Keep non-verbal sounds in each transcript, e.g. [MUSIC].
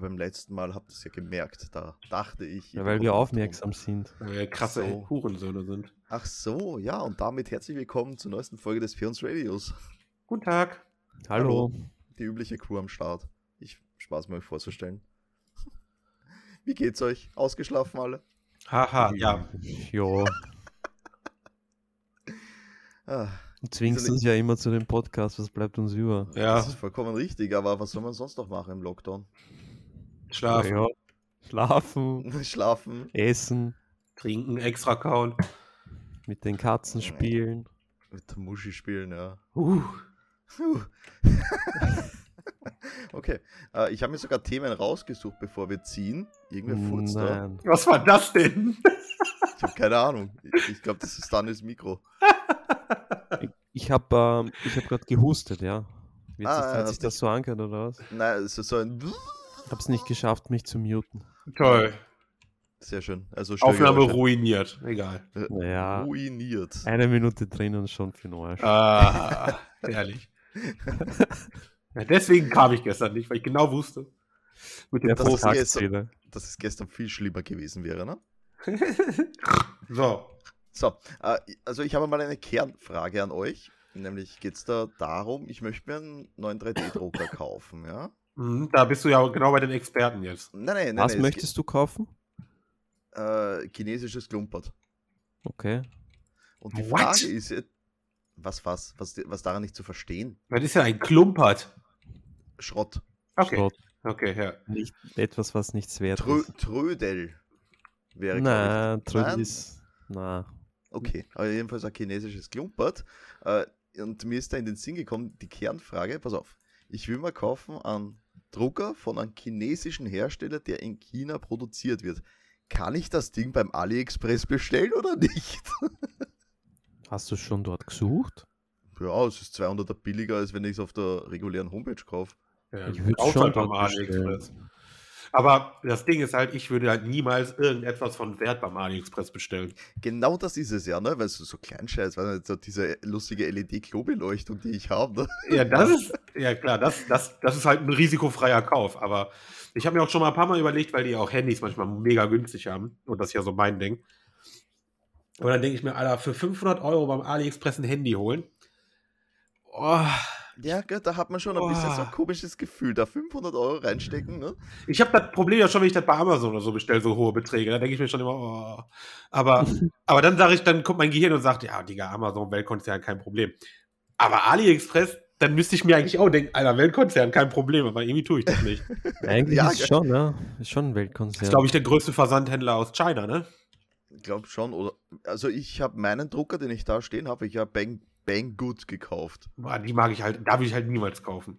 beim letzten Mal habt ihr es ja gemerkt. Da dachte ich. Ja, weil wir aufmerksam sind. Weil wir krasse So. Hurensöhne sind. Ach so, ja, und damit herzlich willkommen zur neuesten Folge des Firns Radios. Guten Tag. Hallo. Die übliche Crew am Start. Ich Spaß mir euch vorzustellen. [LAUGHS] Wie geht's euch? Ausgeschlafen alle? Haha, [LAUGHS] ja. Ja, [LAUGHS] Ah, du zwingst uns ja immer zu dem Podcast, was bleibt uns über? Ja, Das ist vollkommen richtig, aber was soll man sonst noch machen im Lockdown? Schlafen, Ja. Schlafen, [LAUGHS] Schlafen, essen, trinken, extra kauen. mit den Katzen spielen. mit der Muschi spielen, ja. Uh, [LAUGHS] okay, äh, ich habe mir sogar Themen rausgesucht, bevor wir ziehen. Irgendwer furzt da. Was war das denn? Ich habe keine Ahnung. Ich, ich glaube, das ist Danis Mikro. [LAUGHS] Ich habe ähm, ich hab gerade gehustet, ja. Wie Ah, hat, sich, ja, hat sich das so angehört oder was? Nein, es ist so ein. Hab's nicht geschafft, mich zu muten. Toll. Sehr schön. Also Aufnahme ruiniert. Egal. Äh, Naja. Ruiniert. Eine Minute drin und schon für den Arsch. Ah, [LAUGHS] herrlich. Ja, deswegen kam ich gestern nicht, weil ich genau wusste. Mit dem Der das ist Post. Vertragszähler. Dass es gestern viel schlimmer gewesen wäre, ne? [LAUGHS] so. So, äh, also ich habe mal eine Kernfrage an euch. Nämlich geht es da darum, ich möchte mir einen neuen 3D-Drucker [LAUGHS] kaufen, ja? Mhm, Da bist du ja genau bei den Experten jetzt. Nein, nein, nein. Was nein, es möchtest du kaufen? Äh, chinesisches Klumpert. Okay. Und die What? Frage ist was, was, was, was daran nicht zu verstehen? Das ist ja ein Klumpert. Schrott. Okay. Schrott. Okay, ja. Nicht etwas, was nichts wert Trö ist. Trödel wäre, ich. Trödel ist. Na. Okay, aber jedenfalls ein chinesisches Klumpert. Äh, und mir ist da in den Sinn gekommen, die Kernfrage, pass auf, ich will mal kaufen einen Drucker von einem chinesischen Hersteller, der in China produziert wird. Kann ich das Ding beim AliExpress bestellen oder nicht? [LAUGHS] Hast du schon dort gesucht? Ja, es ist 200er billiger, als wenn ich es auf der regulären Homepage kaufe. ja Ich würd's auch schon beim AliExpress. Aber das Ding ist halt, ich würde halt niemals irgendetwas von Wert beim AliExpress bestellen. Genau das ist es ja, ne? Weil so, so Kleinscheiß, weil so diese lustige LED-Klobeleuchtung, die ich habe, ne? Ja, das ist, ja klar, das, das, das ist halt ein risikofreier Kauf. Aber ich habe mir auch schon mal ein paar Mal überlegt, weil die auch Handys manchmal mega günstig haben. Und das ist ja so mein Ding. Und dann denke ich mir, Alter, für 500 Euro beim AliExpress ein Handy holen. Oh, Ja, gell, da hat man schon ein bisschen so ein komisches Gefühl, da 500 Euro reinstecken, ne? ich habe das Problem ja schon, wenn ich das bei Amazon oder so bestelle, so hohe Beträge. Da denke ich mir schon immer, oh. Aber, [LAUGHS] aber dann sage ich, dann kommt mein Gehirn und sagt, ja, Digga, Amazon, Weltkonzern, kein Problem. Aber AliExpress, dann müsste ich mir eigentlich auch denken, Alter, Weltkonzern, kein Problem. Aber irgendwie tue ich das nicht. [LAUGHS] Eigentlich Ja, ist schon, ja. Ist schon ein Das Weltkonzern. ist, glaube ich, der größte Versandhändler aus China, ne? Ich glaube schon, oder? Also ich habe meinen Drucker, den ich da stehen habe, ich habe Bang, Bang Good gekauft. Boah, die mag ich halt, darf ich halt niemals kaufen.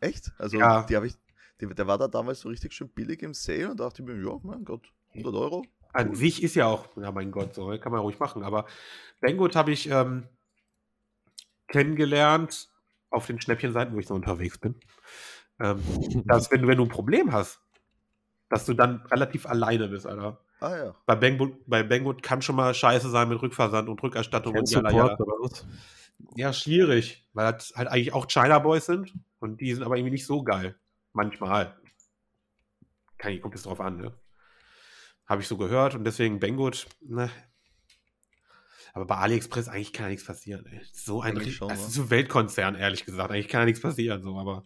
Echt? Also Ja. die habe ich, die, der war da damals so richtig schön billig im Sale und dachte ich mir, ja, mein Gott, 100 Euro. An sich ist ja auch, ja mein Gott, so kann man ruhig machen. Aber Banggood habe ich ähm, kennengelernt auf den Schnäppchenseiten, wo ich so unterwegs bin. Ähm, [LAUGHS] dass wenn du, wenn du ein Problem hast, dass du dann relativ alleine bist, Alter. Ah ja. Bei Banggood, bei Banggood kann schon mal scheiße sein mit Rückversand und Rückerstattung und Support jala. Ja, schwierig, weil das halt eigentlich auch China Boys sind und die sind aber irgendwie nicht so geil. Manchmal. Kann, kommt es drauf an, ne? Habe ich so gehört und deswegen Banggood, ne. Aber bei AliExpress eigentlich kann ja nichts passieren, ey. So ein das ne? ist so ein Weltkonzern, ehrlich gesagt. Eigentlich kann ja nichts passieren, so, aber.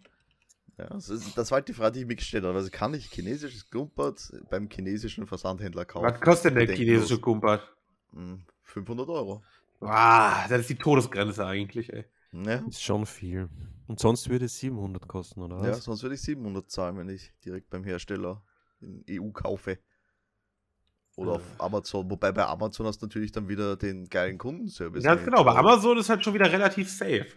Ja das, ist, das war halt die Frage, die ich mir gestellt habe. Also kann ich chinesisches Klumpert beim chinesischen Versandhändler kaufen? Was kostet denn der chinesische Kumpert? Hm, 500 Euro. Ah, das ist die Todesgrenze eigentlich, ey. Ja. Ist schon viel. Und sonst würde es 700 kosten, oder ja, was? sonst würde ich 700 zahlen, wenn ich direkt beim Hersteller in EU kaufe. Oder auf Amazon. Wobei bei Amazon hast du natürlich dann wieder den geilen Kundenservice. Ganz genau, bei Amazon ist halt schon wieder relativ safe.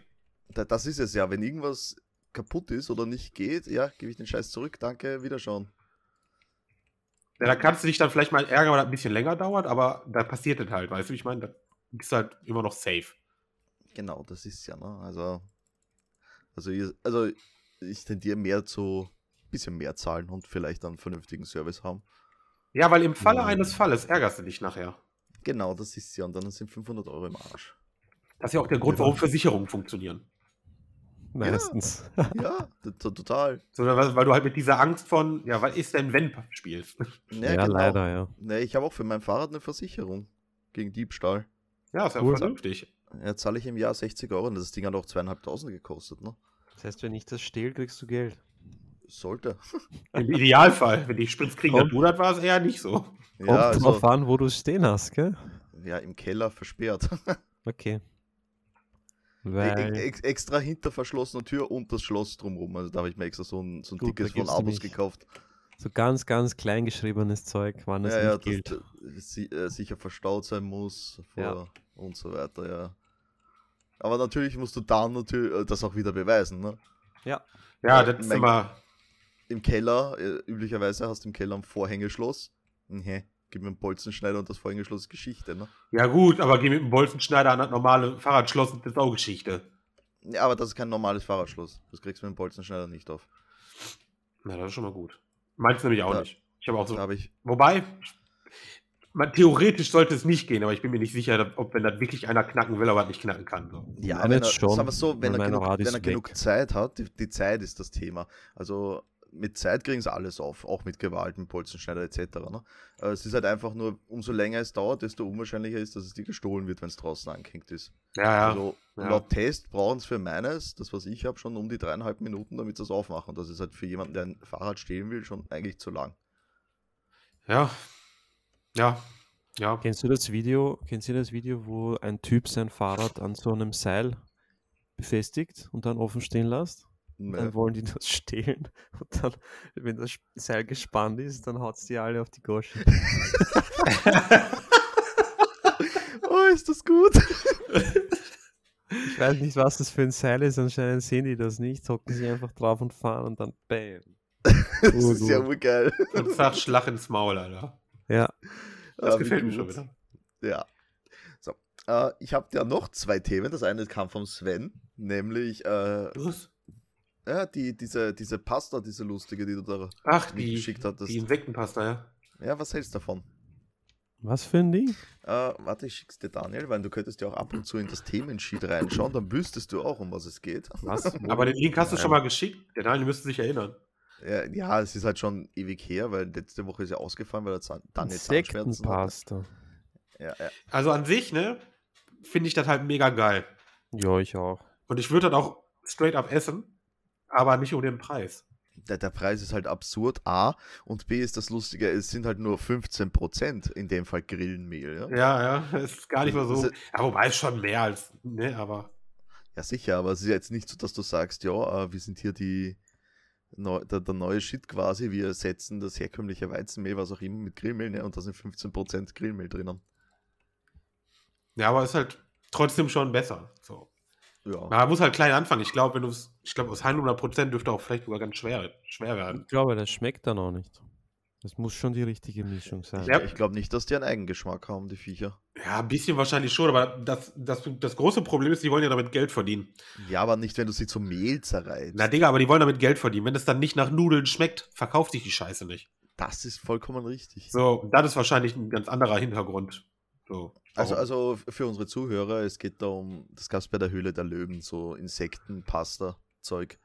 da- Das ist es ja. Wenn irgendwas kaputt ist oder nicht geht, ja, gebe ich den Scheiß zurück. Danke, wiederschauen. Ja, da kannst du dich dann vielleicht mal ärgern, weil das ein bisschen länger dauert, aber da passiert das halt, weißt du, ich meine, da bist du halt immer noch safe. Genau, das ist ja, ne? Also, also, ihr, also ich tendiere mehr zu bisschen mehr zahlen und vielleicht einen vernünftigen Service haben. Ja, weil im Falle Ja. eines Falles ärgerst du dich nachher. Genau, das ist ja. Und dann sind 500 Euro im Arsch. Das ist ja auch der Grund, warum Versicherungen funktionieren. Meistens. [LAUGHS] Ja, t- total. Sondern weil, weil du halt mit dieser Angst von, ja, was ist denn, wenn spielst? Ja, genau. leider, ja. Nee, ich habe auch für mein Fahrrad eine Versicherung gegen Diebstahl. Ja, ist ja Cool. vernünftig. Ja, zahle ich im Jahr 60 Euro und das Ding hat auch zweieinhalbtausend gekostet, ne? Das heißt, wenn ich das stehle, kriegst du Geld. Sollte. [LAUGHS] Im Idealfall. Wenn die Spritz kriegen, Kommt- dann du, das war es eher nicht so. Kommt Ja, drauf also, an, wo du es stehen hast, gell? ja, im Keller versperrt. [LAUGHS] Okay. E- Weil, ex extra hinter verschlossener Tür und das Schloss drumherum. Also da habe ich mir extra so ein, so ein Gut, dickes von nämlich- gekauft. so ganz, ganz klein geschriebenes Zeug, wann es Ja, ja, nicht gilt. dass das äh, sicher verstaut sein muss vor Ja. und so weiter, ja. Aber natürlich musst du dann natürlich äh, das auch wieder beweisen, ne? Ja, Ja, das ist immer. Im Keller, äh, üblicherweise hast du im Keller ein Vorhängeschloss. Nee, gib mir einen Bolzenschneider und das Vorhängeschloss ist Geschichte, ne? Ja, gut, aber geh mit dem Bolzenschneider an das normale Fahrradschloss und das ist auch Geschichte. Ja, aber das ist kein normales Fahrradschloss. Das kriegst du mit dem Bolzenschneider nicht auf. Na, das ist schon mal gut. Meinst nämlich auch Ja. nicht. Ich habe auch so. Da habe ich, Wobei, man, theoretisch sollte es nicht gehen, aber ich bin mir nicht sicher, ob wenn das wirklich einer knacken will, aber nicht knacken kann. So. Ja, Meine wenn er, jetzt schon, sagen wir so, wenn weil er, genug, wenn er genug. Zeit hat, die, die Zeit ist das Thema. Also mit Zeit kriegen sie alles auf, auch mit Gewalt, mit Bolzenschneider etc. Ne? Äh, Es ist halt einfach nur, umso länger es dauert, desto unwahrscheinlicher ist, dass es dir gestohlen wird, wenn es draußen angehängt ist. Ja, ja. Also ja. laut Test brauchen es für meines, das was ich habe, schon um die dreieinhalb Minuten, damit sie es aufmachen. Das ist halt für jemanden, der ein Fahrrad stehlen will, schon eigentlich zu lang. ja. Ja. Ja. Kennst du das Video, kennst du das Video, wo ein Typ sein Fahrrad an so einem Seil befestigt und dann offen stehen lässt? Nee. Dann wollen die das [LAUGHS] stehlen und dann, wenn das Seil gespannt ist, dann haut es die alle auf die Gosche. [LAUGHS] Oh, ist das gut? Ich weiß nicht, was das für ein Seil ist, anscheinend sehen die das nicht, hocken sich einfach drauf und fahren und dann bam. [LAUGHS] Das ist ja Urgut. urgeil. Und sag Schlag ins Maul, Alter. Ja, Das Ah, wie gefällt mir schon wieder. Ja. So. Äh, ich habe ja noch zwei Themen. Das eine kam vom Sven, nämlich äh, Was? Ja, die, diese, diese Pasta, diese lustige, die du da Ach, die, geschickt hattest. die Insektenpasta, ja. Ja, was hältst du davon? was für ein Ding? Äh, warte, ich schick's dir Daniel, weil du könntest ja auch ab und zu in das Themensheet reinschauen, dann wüsstest du auch, um was es geht. Was? [LAUGHS] Aber den Link hast du schon mal geschickt. Der Daniel müsste sich erinnern. Ja, ja, es ist halt schon ewig her, weil letzte Woche ist ja ausgefallen, weil er Zahn- Daniel Zahnschmerzen hatte. Insektenpasta. Ja, ja. Also an sich, ne, finde ich das halt mega geil. Ja, ich auch. Und ich würde das auch straight up essen, aber nicht um den Preis. Der, der Preis ist halt absurd, A. Und B ist das Lustige, es sind halt nur 15%, in dem Fall Grillenmehl. Ja, Ja, ja, ist gar nicht mal so. Ja, wobei es schon mehr als, ne, aber. ja sicher, aber es ist jetzt nicht so, dass du sagst, ja, äh, wir sind hier die, neu, der, der neue Shit quasi, wir ersetzen das herkömmliche Weizenmehl, was auch immer, mit Grillmehl, ne? und da sind 15% Grillmehl drinnen. Ja, aber ist halt trotzdem schon besser. So. Ja. Man muss halt klein anfangen. Ich glaube, wenn du es, ich glaube, aus 100% dürfte auch vielleicht sogar ganz schwer, schwer werden. Ich glaube, das schmeckt dann auch nicht. Das muss schon die richtige Mischung sein. Ja. Ich glaube nicht, dass die einen Eigengeschmack haben, die Viecher. Ja, ein bisschen wahrscheinlich schon, aber das, das, das große Problem ist, die wollen ja damit Geld verdienen. Ja, aber nicht, wenn du sie zum Mehl zerreißt. Na, Digga, aber die wollen damit Geld verdienen. Wenn es dann nicht nach Nudeln schmeckt, verkauft sich die Scheiße nicht. das ist vollkommen richtig. So, und das ist wahrscheinlich ein ganz anderer Hintergrund. So. Also, also für unsere Zuhörer, es geht da um, das gab es bei der Höhle der Löwen, so Insektenpasta-Zeug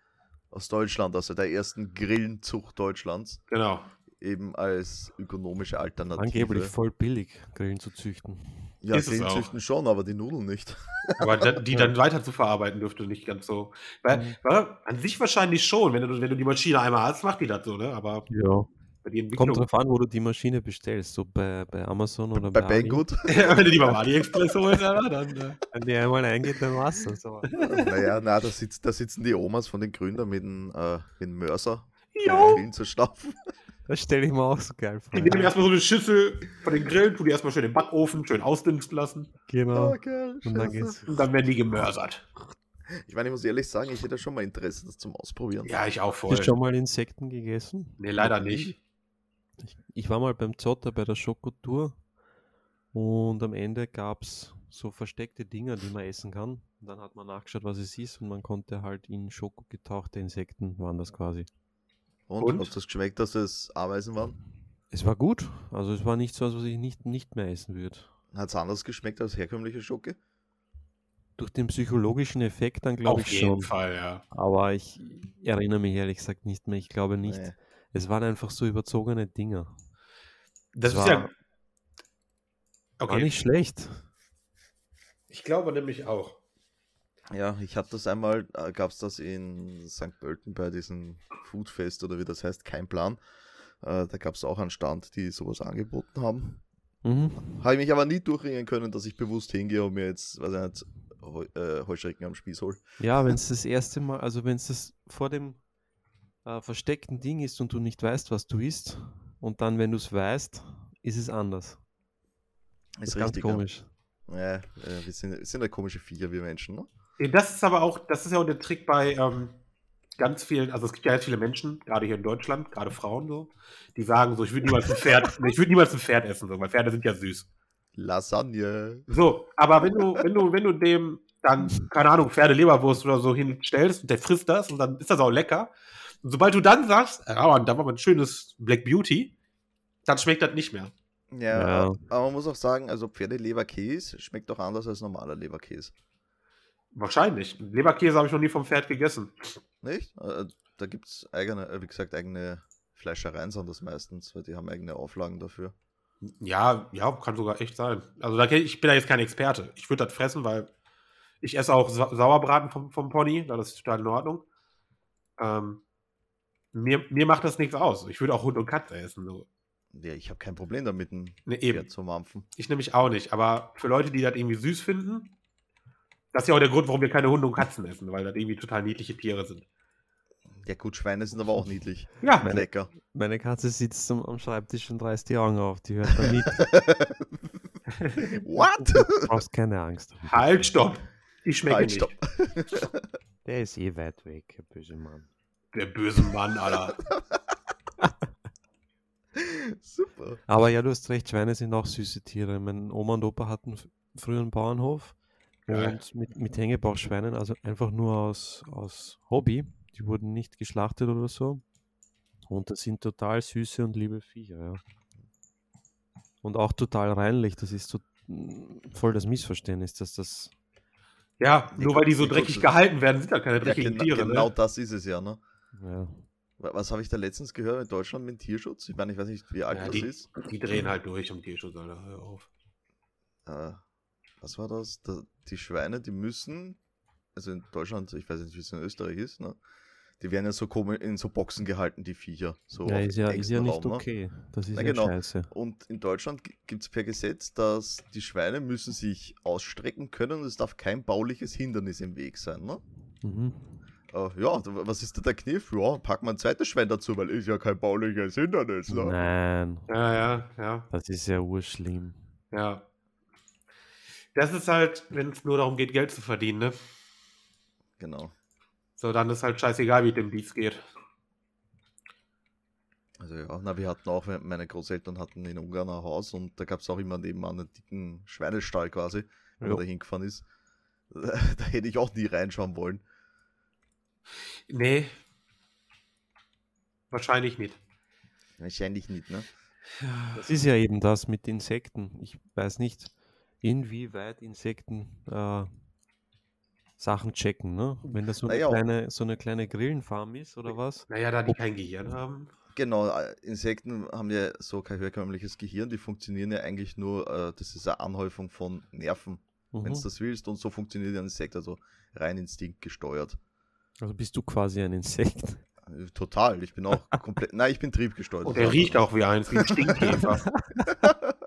aus Deutschland, also der ersten Grillenzucht Deutschlands, genau. eben als ökonomische Alternative. Angeblich voll billig, Grillen zu züchten. ja, ist es Grillen züchten schon, aber die Nudeln nicht. Aber die [LAUGHS] dann weiter zu verarbeiten dürfte nicht ganz so. Weil, Mhm. weil, an sich wahrscheinlich schon, wenn du, wenn du die Maschine einmal hast, macht die das so, ne? Aber Ja. Bei die Entwicklung. Kommt drauf an, wo du die Maschine bestellst. So bei, bei Amazon oder Bei bei. Banggood? [LAUGHS] wenn du die beim AliExpress holst, dann. Äh, Wenn die einmal eingeht, dann war's das. Aber [LAUGHS] naja, na, da, sitzt, da sitzen die Omas von den Gründern mit dem, äh, mit dem Mörser! Grillen zu stapfen. das stelle ich mir auch so geil vor. Die nehmen erstmal so eine Schüssel von den Grillen, tu die erstmal schön im Backofen, schön ausdünsten lassen. Genau. Oh, geil, Und dann geht's. Und dann werden die gemörsert. Ich meine, ich muss ehrlich sagen, ich hätte schon mal Interesse, das zum Ausprobieren. Ja, ich auch Hast voll. du schon mal Insekten gegessen? Nee, leider nicht. Ich, ich war mal beim Zotter bei der Schokotour und am Ende gab es so versteckte Dinger, die man essen kann. Und dann hat man nachgeschaut, was es ist und man konnte halt in Schoko getauchte Insekten waren das quasi. Und, Und? hast du das geschmeckt, dass es Ameisen waren? Es war gut. Also es war nicht so, als was ich nicht, nicht mehr essen würde. Hat es anders geschmeckt als herkömmliche Schoke? durch den psychologischen Effekt dann glaube Auf ich jeden schon. Fall, ja. Aber ich erinnere mich ehrlich gesagt nicht mehr. Ich glaube nicht. Nee. Es waren einfach so überzogene Dinger. Das Das ist ja. war- War Okay. nicht schlecht. Ich glaube nämlich auch. Ja, ich habe das einmal, äh, gab es das in St. Pölten bei diesem Foodfest oder wie das heißt, kein Plan. Äh, da gab es auch einen Stand, die sowas angeboten haben. Mhm. Habe ich mich aber nie durchringen können, dass ich bewusst hingehe und mir jetzt, weiß ich nicht, Heu äh, Heuschrecken am Spieß hole. Ja, wenn es das erste Mal, also wenn es das vor dem äh, versteckten Ding ist und du nicht weißt, was du isst, und dann, wenn du es weißt, ist es anders. Das Ist ist ganz richtig. komisch. Ja, ja wir, sind, wir sind ja komische Viecher, wir Menschen, ne? Ja, Das ist aber auch, das ist ja auch der Trick bei ähm, ganz vielen, also es gibt ja ganz viele Menschen, gerade hier in Deutschland, gerade Frauen so, die sagen so, ich würde niemals ein Pferd, [LAUGHS] ich würde niemals ein Pferd essen, so, weil Pferde sind ja süß. Lasagne. So, aber wenn du, wenn du, wenn du dem dann, keine Ahnung, Pferdeleberwurst oder so hinstellst und der frisst das und dann ist das auch lecker. Und sobald du dann sagst, ah, und da war mal ein schönes Black Beauty, dann schmeckt das nicht mehr. Ja, Ja. aber man muss auch sagen, also Pferdeleberkäse schmeckt doch anders als normaler Leberkäse. Wahrscheinlich. Leberkäse habe ich noch nie vom Pferd gegessen. Nicht? Äh, Da gibt es eigene, äh, wie gesagt, eigene Fleischereien sind das meistens, weil die haben eigene Auflagen dafür. Ja, ja, kann sogar echt sein. Also da, ich bin da jetzt kein Experte. Ich würde das fressen, weil ich esse auch Sa Sauerbraten vom, vom Pony, das ist total in Ordnung. Ähm, mir, mir macht das nichts aus. Ich würde auch Hund und Katze essen. So. Ja, ich habe kein Problem damit, ein Ne, eben. Pferd zu mampfen. Ich nämlich auch nicht. Aber für Leute, die das irgendwie süß finden, das ist ja auch der Grund, warum wir keine Hunde und Katzen essen, weil das irgendwie total niedliche Tiere sind. Ja gut, Schweine sind aber auch niedlich. Ja, Meine- Lecker. Meine Katze sitzt am, am Schreibtisch und reißt die Augen auf. Die hört da mit. [LAUGHS] What? Du brauchst keine Angst. halt, stopp. Ich schmecke Halt, nicht. stopp. Der ist eh weit weg, der böse Mann. Der böse Mann, Alter. [LAUGHS] Super. Aber ja, du hast recht, Schweine sind auch süße Tiere. Mein Oma und Opa hatten früher einen Bauernhof Geil. und mit, mit Hängebauchschweinen, also einfach nur aus, aus Hobby. Die wurden nicht geschlachtet oder so. Und das sind total süße und liebe Viecher, ja. Und auch total reinlich. Das ist so mm, voll das Missverständnis, dass das. Ja, nur weil die so dreckig gehalten werden, sind da keine Ja, dreckigen gena Tiere. genau Ne? das ist es ja, ne? Ja. Wa- Was habe ich da letztens gehört in Deutschland mit dem Tierschutz? Ich meine, ich weiß nicht, wie alt Ja, das die, ist. die drehen halt durch um Tierschutz, Alter. Hör auf. Äh, was war das? Da, die Schweine, die müssen, also in Deutschland, ich weiß nicht, wie es in Österreich ist, ne? Die werden ja so komisch in so Boxen gehalten, die Viecher. So ja, ist ja, ist ja nicht Raum, ne? okay. Das ist Na ja genau. scheiße. Und in Deutschland gibt es per Gesetz, dass die Schweine müssen sich ausstrecken können und es darf kein bauliches Hindernis im Weg sein. Ne? Mhm. Äh, ja, d- was ist da der Kniff? Ja, pack mal ein zweites Schwein dazu, weil ist ja kein bauliches Hindernis. Ne? Nein, Ja, ja, ja, das ist ja urschlimm. ja. Das ist halt, wenn es nur darum geht, Geld zu verdienen, ne? Genau. So, dann ist halt scheißegal, wie dem Beats geht. Also ja, na, wir hatten auch, meine Großeltern hatten in Ungarn ein Haus und da gab es auch immer nebenan einen dicken Schweinestall quasi, wenn man da hingefahren ist. [LAUGHS] Da hätte ich auch nie reinschauen wollen. Nee. Wahrscheinlich nicht. Wahrscheinlich nicht, ne? Das ist ja eben das mit Insekten. Ich weiß nicht, inwieweit Insekten äh, Sachen checken, ne? Wenn das so eine, Naja. kleine, so eine kleine Grillenfarm ist oder was? Naja, da die kein Gehirn haben. Genau, äh, Insekten haben ja so kein herkömmliches Gehirn, die funktionieren ja eigentlich nur, äh, das ist eine Anhäufung von Nerven, wenn Mhm. du das willst, und so funktioniert ein Insekt, also rein Instinkt gesteuert. Also bist du quasi ein Insekt. [LAUGHS] Total, ich bin auch komplett, nein, ich bin triebgesteuert. Und der riecht auch wie eins, wie ein Stinkkäfer. [LAUGHS]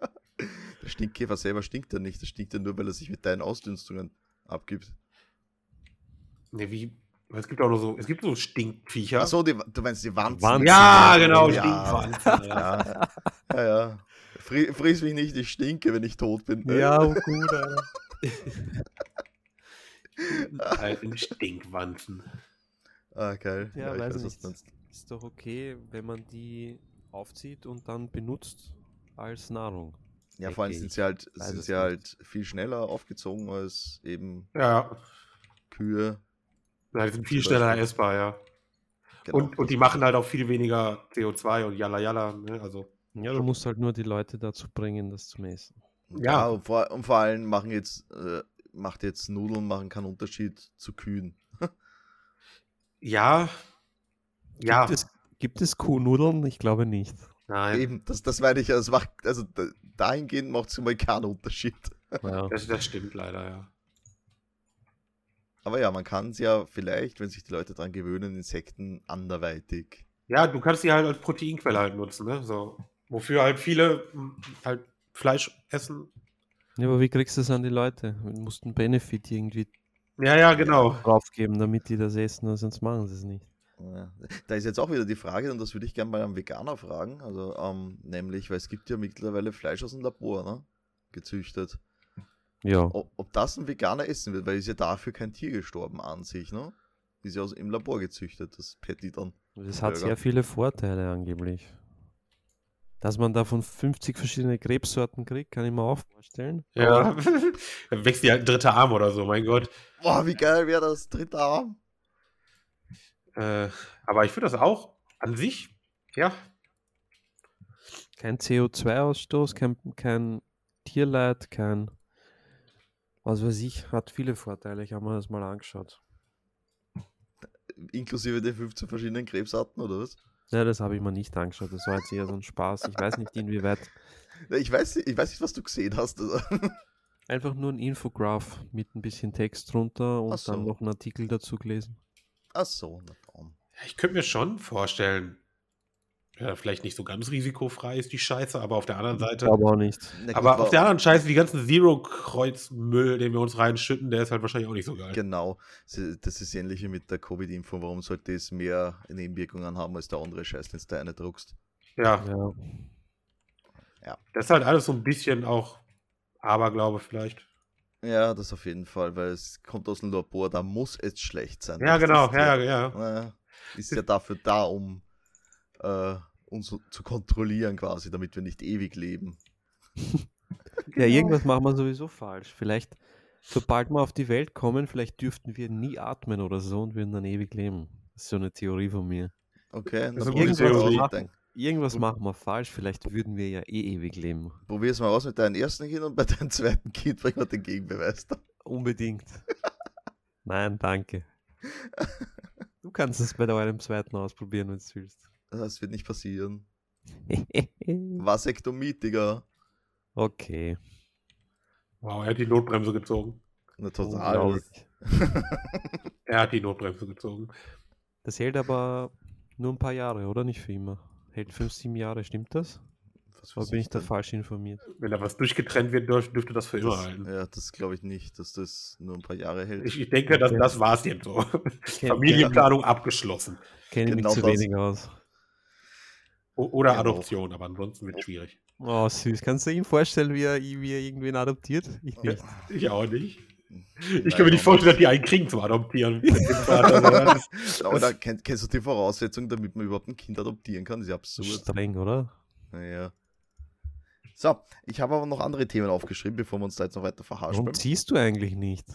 Der Stinkkäfer selber stinkt ja nicht, der stinkt ja nur, weil er sich mit deinen Ausdünstungen abgibt. ne, wie. Es gibt auch noch so, es gibt so Stinkviecher. Achso, du meinst die Wanzen. Wanzen. Ja, genau, ja. Stinkwanzen. Ja. Ja, ja. ja. Fri friss mich nicht, ich stinke, wenn ich tot bin. gut, Alter. [LAUGHS] Alten Stinkwanzen. Ah, geil. Ja, ich weiß nicht. meinst. Ist doch okay, wenn man die aufzieht und dann benutzt als Nahrung. Ja, vor allem Okay, sind sie halt, weiß sind sie nicht. halt viel schneller aufgezogen als eben Ja, Kühe. ja, die sind viel schneller Beispiel. essbar, ja. Genau. Und, und die machen halt auch viel weniger CO2 und jalla jalla. Ne? Also, Ja, du musst halt nur die Leute dazu bringen, das zu messen. Ja, Ja. und, vor, und vor allem machen jetzt, äh, macht jetzt Nudeln machen keinen Unterschied zu Kühen. [LAUGHS] Ja. Ja. Gibt es, gibt es Kuhnudeln? Ich glaube nicht. Nein. Eben, das, das meine ich, ja, es macht, also da- dahingehend macht es mal keinen Unterschied. Ja. [LAUGHS] Das, das stimmt leider, ja. Aber ja, man kann es ja vielleicht, wenn sich die Leute dran gewöhnen, Insekten anderweitig. Ja, du kannst die halt als Proteinquelle halt nutzen, ne? So. Wofür halt viele mm, halt Fleisch essen. Ja, aber wie kriegst du das an die Leute? Du musst einen Benefit irgendwie Ja, ja, genau. draufgeben, damit die das essen, oder sonst machen sie es nicht. Ja. Da ist jetzt auch wieder die Frage, und das würde ich gerne mal am Veganer fragen, also ähm, nämlich, weil es gibt ja mittlerweile Fleisch aus dem Labor, ne? gezüchtet. Ja. Ob, ob das ein Veganer essen wird, weil ist ja dafür kein Tier gestorben an sich, ne? Ist ja aus, im Labor gezüchtet, das Patty dann. Das hat Burger. sehr viele Vorteile angeblich. Dass man davon 50 verschiedene Krebssorten kriegt, kann ich mir auch vorstellen. Ja. Dann [LAUGHS] wächst dir halt ein dritter Arm oder so, mein Gott. Boah, wie geil wäre das, dritter Arm. Äh, aber ich finde das auch an sich, ja, Kein CO2-Ausstoß, kein, kein Tierleid, kein was weiß ich, hat viele Vorteile. Ich habe mir das mal angeschaut. Inklusive der 15 verschiedenen Krebsarten, oder was? Ja, das habe ich mir nicht angeschaut. Das war jetzt eher so ein Spaß. Ich weiß nicht, inwieweit. [LAUGHS] Ich weiß, nicht- ich weiß nicht, was du gesehen hast. Also. [LAUGHS] Einfach nur ein Infograph mit ein bisschen Text drunter und so. dann noch einen Artikel dazu gelesen. Ach so, na dann. ich könnte mir schon vorstellen, ja, vielleicht nicht so ganz risikofrei ist die Scheiße, aber auf der anderen Seite. Aber auch nicht. Na gut, Aber auf der anderen Scheiße, die ganzen Zero-Kreuzmüll, den wir uns reinschütten, der ist halt wahrscheinlich auch nicht so geil. Genau, das ist ähnlich wie mit der Covid-Info. Warum sollte es mehr Nebenwirkungen haben als der andere Scheiß, den du da eine druckst? Ja, Ja. das ist halt alles so ein bisschen auch Aberglaube vielleicht. Ja, das auf jeden Fall, weil es kommt aus dem Labor, da muss es schlecht sein. Ja, genau, ja, ja, ja. ja, ist ja dafür da, um äh, uns so zu kontrollieren quasi, damit wir nicht ewig leben. ja, irgendwas machen wir sowieso falsch. Vielleicht, sobald wir auf die Welt kommen, vielleicht dürften wir nie atmen oder so und würden dann ewig leben. Das ist so eine Theorie von mir. Okay, Das ist dann eine mal Theorie. Denk- Irgendwas machen wir falsch, vielleicht würden wir ja eh ewig leben. Probier's mal aus mit deinem ersten Kind und bei deinem zweiten Kind bringen wir den Gegenbeweis. da. Unbedingt. [LAUGHS] Nein, danke. Du kannst es bei eurem zweiten ausprobieren, wenn du willst. Das wird nicht passieren. [LAUGHS] Vasektomie, Digga. okay. Wow, er hat die Notbremse gezogen. Na, total. [LAUGHS] Er hat die Notbremse gezogen. Das hält aber nur ein paar Jahre, oder? Nicht für immer. Hält fünf, sieben Jahre, stimmt das? Was Oder bin ich da falsch informiert? Wenn da was durchgetrennt wird, dürf- dürfte das für immer halten. ja, das glaube ich nicht, dass das nur ein paar Jahre hält. Ich, ich denke, dass, Okay. das war es jetzt so. [LAUGHS] Familienplanung abgeschlossen. Kenne Genau mich zu das. wenig aus. Oder Genau. Adoption, aber ansonsten wird es schwierig. Oh, süß. Kannst du dir ihm vorstellen, wie er, wie er irgendwen adoptiert? Ich nicht. Ich auch nicht. Ich kann mir nicht vorstellen, dass die einen kriegen zum Adoptieren. [LAUGHS] Vater. Aber da kenn, kennst du die Voraussetzungen, damit man überhaupt ein Kind adoptieren kann? Das ist ja absurd. Streng, oder? Naja. So, ich habe aber noch andere Themen aufgeschrieben, bevor wir uns da jetzt noch weiter verhaspeln. Warum ziehst du eigentlich nicht?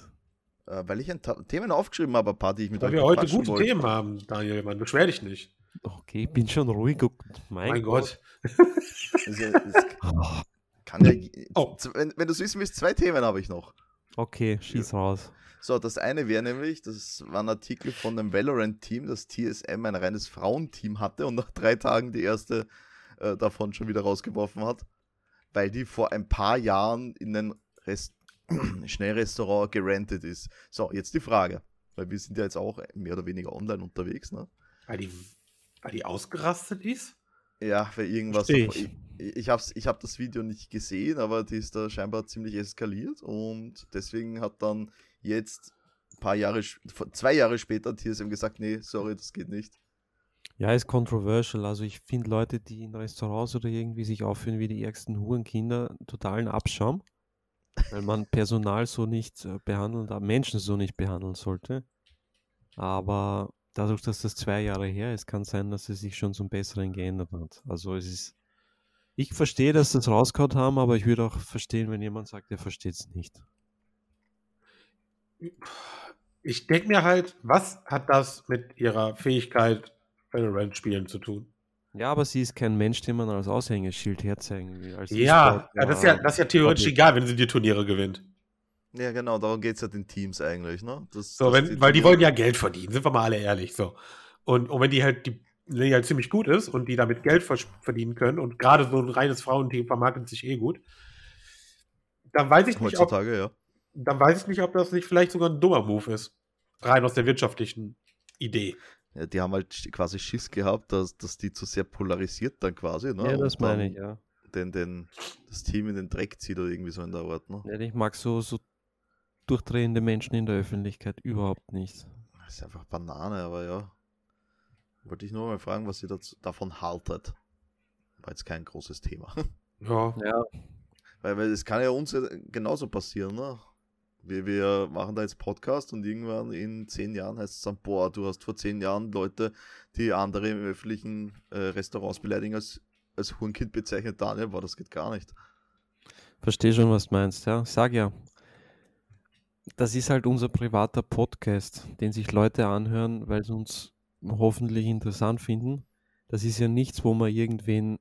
Äh, weil ich ein Ta Themen aufgeschrieben habe, ein paar, die ich mit Weil euch wir heute gute wollte. Themen haben, Daniel. Man, beschwer dich nicht. Okay, ich bin schon ruhig. Mein, Mein Gott. Das ist ja- das Oh, kann ja, Oh. Wenn, wenn du es wissen willst, zwei Themen habe ich noch. Okay, schieß raus. So, das eine wäre nämlich, das war ein Artikel von einem Valorant-Team, das TSM ein reines Frauenteam hatte und nach drei Tagen die erste äh, davon schon wieder rausgeworfen hat, weil die vor ein paar Jahren in ein Rest [CLEARS THROAT] Schnellrestaurant gerentet ist. So, jetzt die Frage, weil wir sind ja jetzt auch mehr oder weniger online unterwegs, ne? Weil die, weil die ausgerastet ist? Ja, für irgendwas. Versteh Ich, ich. ich habe ich hab das Video nicht gesehen, aber die ist da scheinbar ziemlich eskaliert und deswegen hat dann jetzt ein paar Jahre, zwei Jahre später TSM gesagt, nee, sorry, das geht nicht. Ja, ist controversial. Also ich finde Leute, die in Restaurants oder irgendwie sich aufführen wie die ärgsten Hurenkinder, totalen Abschaum. Weil man [LAUGHS] Personal so nicht äh, behandeln Menschen so nicht behandeln sollte. Aber dadurch, dass das zwei Jahre her ist, kann sein, dass es sich schon zum Besseren geändert hat. Also es ist. Ich verstehe, dass sie das rausgehauen haben, aber ich würde auch verstehen, wenn jemand sagt, er versteht es nicht. Ich denke mir halt, was hat das mit ihrer Fähigkeit, Valorant spielen zu tun? Ja, aber sie ist kein Mensch, den man als Aushängeschild herzeigen will. Ja, E-Sport- ja, das ist ja, das ist ja theoretisch egal, wenn sie die Turniere gewinnt. Ja, genau, darum geht es ja den Teams eigentlich, ne? Das, So, dass wenn, weil die wollen ja Geld verdienen, sind wir mal alle ehrlich. So. Und, und wenn die halt, die, wenn die halt ziemlich gut ist und die damit Geld verdienen können und gerade so ein reines Frauenteam vermarktet sich eh gut, dann weiß ich nicht, ob, Heutzutage, ja. dann weiß ich nicht, ob das nicht vielleicht sogar ein dummer Move ist. Rein aus der wirtschaftlichen Idee. ja. Die haben halt quasi Schiss gehabt, dass, dass die zu sehr polarisiert dann quasi, ne? Ja, das meine ich, ja. Den, den, das Team in den Dreck zieht oder irgendwie so in der Art, ne? ja. Ich mag so, so durchdrehende Menschen in der Öffentlichkeit überhaupt nicht. Das ist einfach Banane, aber ja. Wollte ich nur mal fragen, was ihr dazu, davon haltet. War jetzt kein großes Thema. [LAUGHS] Ja. Ja, Weil, weil es kann ja uns genauso passieren, ne? Wir, wir machen da jetzt Podcast und irgendwann in zehn Jahren heißt es dann, boah, du hast vor zehn Jahren Leute, die andere im öffentlichen äh, Restaurants beleidigen als, als Hurenkind bezeichnet. Daniel, boah, das geht gar nicht. verstehe schon, was du meinst, ja. Ich sag ja, das ist halt unser privater Podcast, den sich Leute anhören, weil sie uns hoffentlich interessant finden. Das ist ja nichts, wo wir irgendwen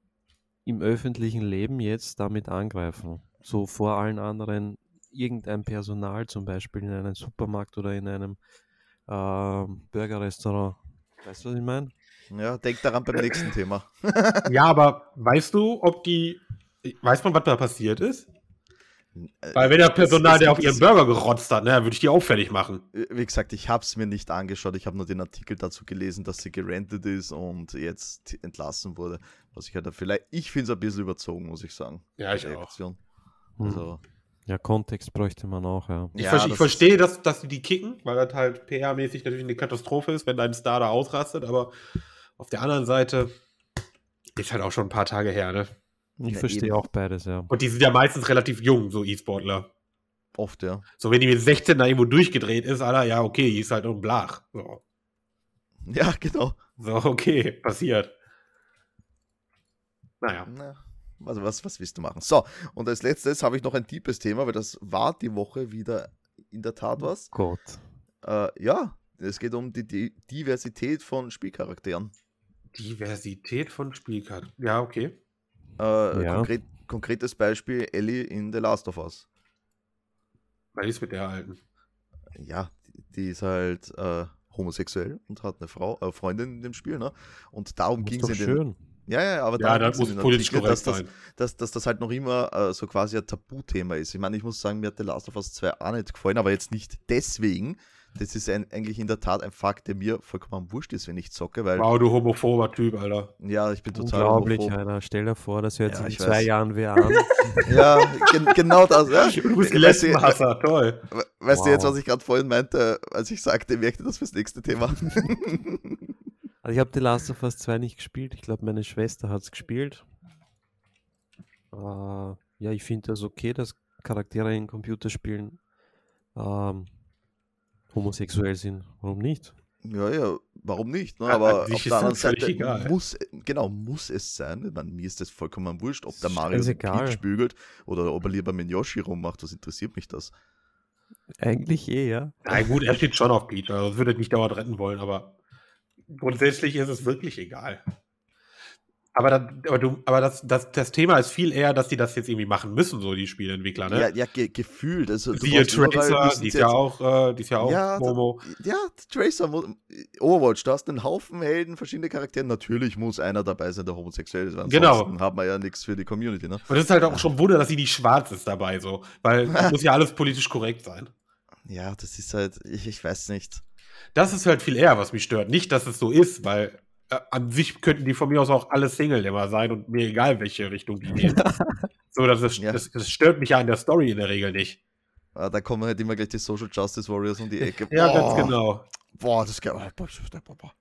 im öffentlichen Leben jetzt damit angreifen. So vor allen anderen irgendein Personal zum Beispiel in einem Supermarkt oder in einem ähm, Burgerrestaurant. Weißt du, was ich meine? Ja, denk daran beim nächsten Thema. [LAUGHS] ja, aber weißt du, ob die. Weiß man, was da passiert ist? Äh, Weil wenn der das- Personal, der auf ihren Burger gerotzt hat, ne, würde ich die auffällig machen. Wie gesagt, ich habe es mir nicht angeschaut. Ich habe nur den Artikel dazu gelesen, dass sie gerentet ist und jetzt entlassen wurde. Was ich halt vielleicht, ich finde es ein bisschen überzogen, muss ich sagen. Ja, ich die auch. Reaktion. Hm. Also, Ja, Kontext bräuchte man auch, ja. Ich, Ja, ver- ich das verstehe, dass, dass sie die kicken, weil das halt PR-mäßig natürlich eine Katastrophe ist, wenn dein Star da ausrastet, aber auf der anderen Seite ist halt auch schon ein paar Tage her, ne? Ich Ja, verstehe eben. auch beides, ja. Und die sind ja meistens relativ jung, so E-Sportler. oft, ja. So, wenn die mit 16 da irgendwo durchgedreht ist, Alter, ja, okay, die ist halt nur ein Blach. So, Ja, genau. so okay, passiert. Naja. Na, also was, was willst du machen? So, und als letztes habe ich noch ein tiefes Thema, weil das war die Woche wieder in der Tat was. Gott. Äh, ja, es geht um die, die Diversität von Spielcharakteren. Diversität von Spielkarten. Ja, okay. Äh, Ja. konkret, konkretes Beispiel Ellie in The Last of Us. Was ist mit der alten? Ja, die, die ist halt äh, homosexuell und hat eine Frau, äh, Freundin in dem Spiel, ne? Und darum ging es in den. schön. Ja, ja, aber Ja, da muss den politisch Artikel, korrekt dass das, sein. dass, dass das halt noch immer äh, so quasi ein Tabuthema ist. Ich meine, ich muss sagen, mir hat The Last of Us 2 auch nicht gefallen, aber jetzt nicht deswegen. Das ist ein, eigentlich in der Tat ein Fakt, der mir vollkommen wurscht ist, wenn ich zocke, weil Wow, du homophober Typ, Alter. ja, ich bin total Unglaublich, homophob. Alter. Stell dir vor, das hört Ja, sich in ich zwei weiß. Jahren wer an. [LAUGHS] Ja, gen genau das. Ja. Du bist du, Lesbenhasser, toll. we- weißt du jetzt, Wow. was ich gerade vorhin meinte, als ich sagte, merkte das fürs nächste Thema? [LAUGHS] Also ich habe The Last of Us 2 nicht gespielt. Ich glaube, meine Schwester hat es gespielt. Äh, ja, ich finde das okay, dass Charaktere in Computerspielen ähm, homosexuell sind. Warum nicht? Ja, ja, warum nicht? Ne? Ja, Aber sich auf der anderen das Seite egal. muss, genau, muss es sein. Ich meine, mir ist das vollkommen wurscht, ob der Mario den bügelt oder ob er lieber mit Yoshi rummacht. Was interessiert mich das? Eigentlich eh, ja. Na gut, er steht schon auf Peach, also würde nicht dauernd retten wollen, aber grundsätzlich ist es wirklich egal. Aber, das, aber, du, aber das, das, das Thema ist viel eher, dass die das jetzt irgendwie machen müssen, so die Spieleentwickler, ne? Ja, ja ge gefühlt. Also, Siehe Tracer, die ist ja auch, äh, die ist ja auch Ja, da- Momo. Ja, Tracer, Overwatch, da hast einen Haufen Helden, verschiedene Charaktere. Natürlich muss einer dabei sein, der homosexuell ist. weil Genau. Haben wir ja nichts für die Community. Ne? Und es ist halt auch schon [LAUGHS] Wunder, dass sie nicht schwarz ist dabei, so. Weil es muss ja alles politisch korrekt sein. Ja, das ist halt, ich, ich weiß nicht. Das ist halt viel eher, was mich stört. Nicht, dass es so ist, weil an sich könnten die von mir aus auch alle Single immer sein und mir egal, welche Richtung die gehen. [LAUGHS] so, das, ist, Ja. das, das stört mich ja an der Story in der Regel nicht. Ah, Da kommen halt immer gleich die Social Justice Warriors um die Ecke. Ja, Boah, ganz genau. Boah, das boah, boah, boah.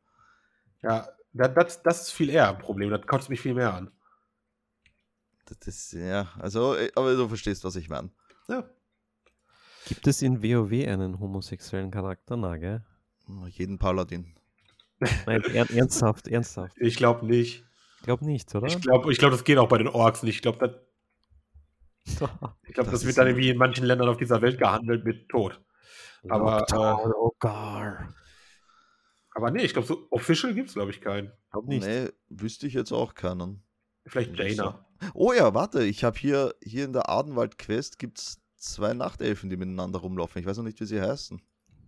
Ja, das, das, das ist viel eher ein Problem. Das kotzt mich viel mehr an. Das, das, ja, also, äh, aber du verstehst, was ich meine. Ja. Gibt es in WoW einen homosexuellen Charakter? Na, gell? Jeden Paladin. Nein, er, ernsthaft, ernsthaft. Ich glaube nicht. Ich glaube nicht, oder? Ich glaube, ich glaub, das geht auch bei den Orks nicht. Ich glaube, das, [LAUGHS] ich glaub, Das das, wird dann irgendwie in manchen Ländern auf dieser Welt gehandelt mit Tod. Aber, Lockdown, oh gar. Aber nee, ich glaube, so official gibt es, glaube ich, keinen. Glaub nicht. Nee, wüsste ich jetzt auch keinen. Vielleicht Jaina. Oh ja, warte, ich habe hier, hier in der Adenwald-Quest gibt es zwei Nachtelfen, die miteinander rumlaufen. Ich weiß noch nicht, wie sie heißen.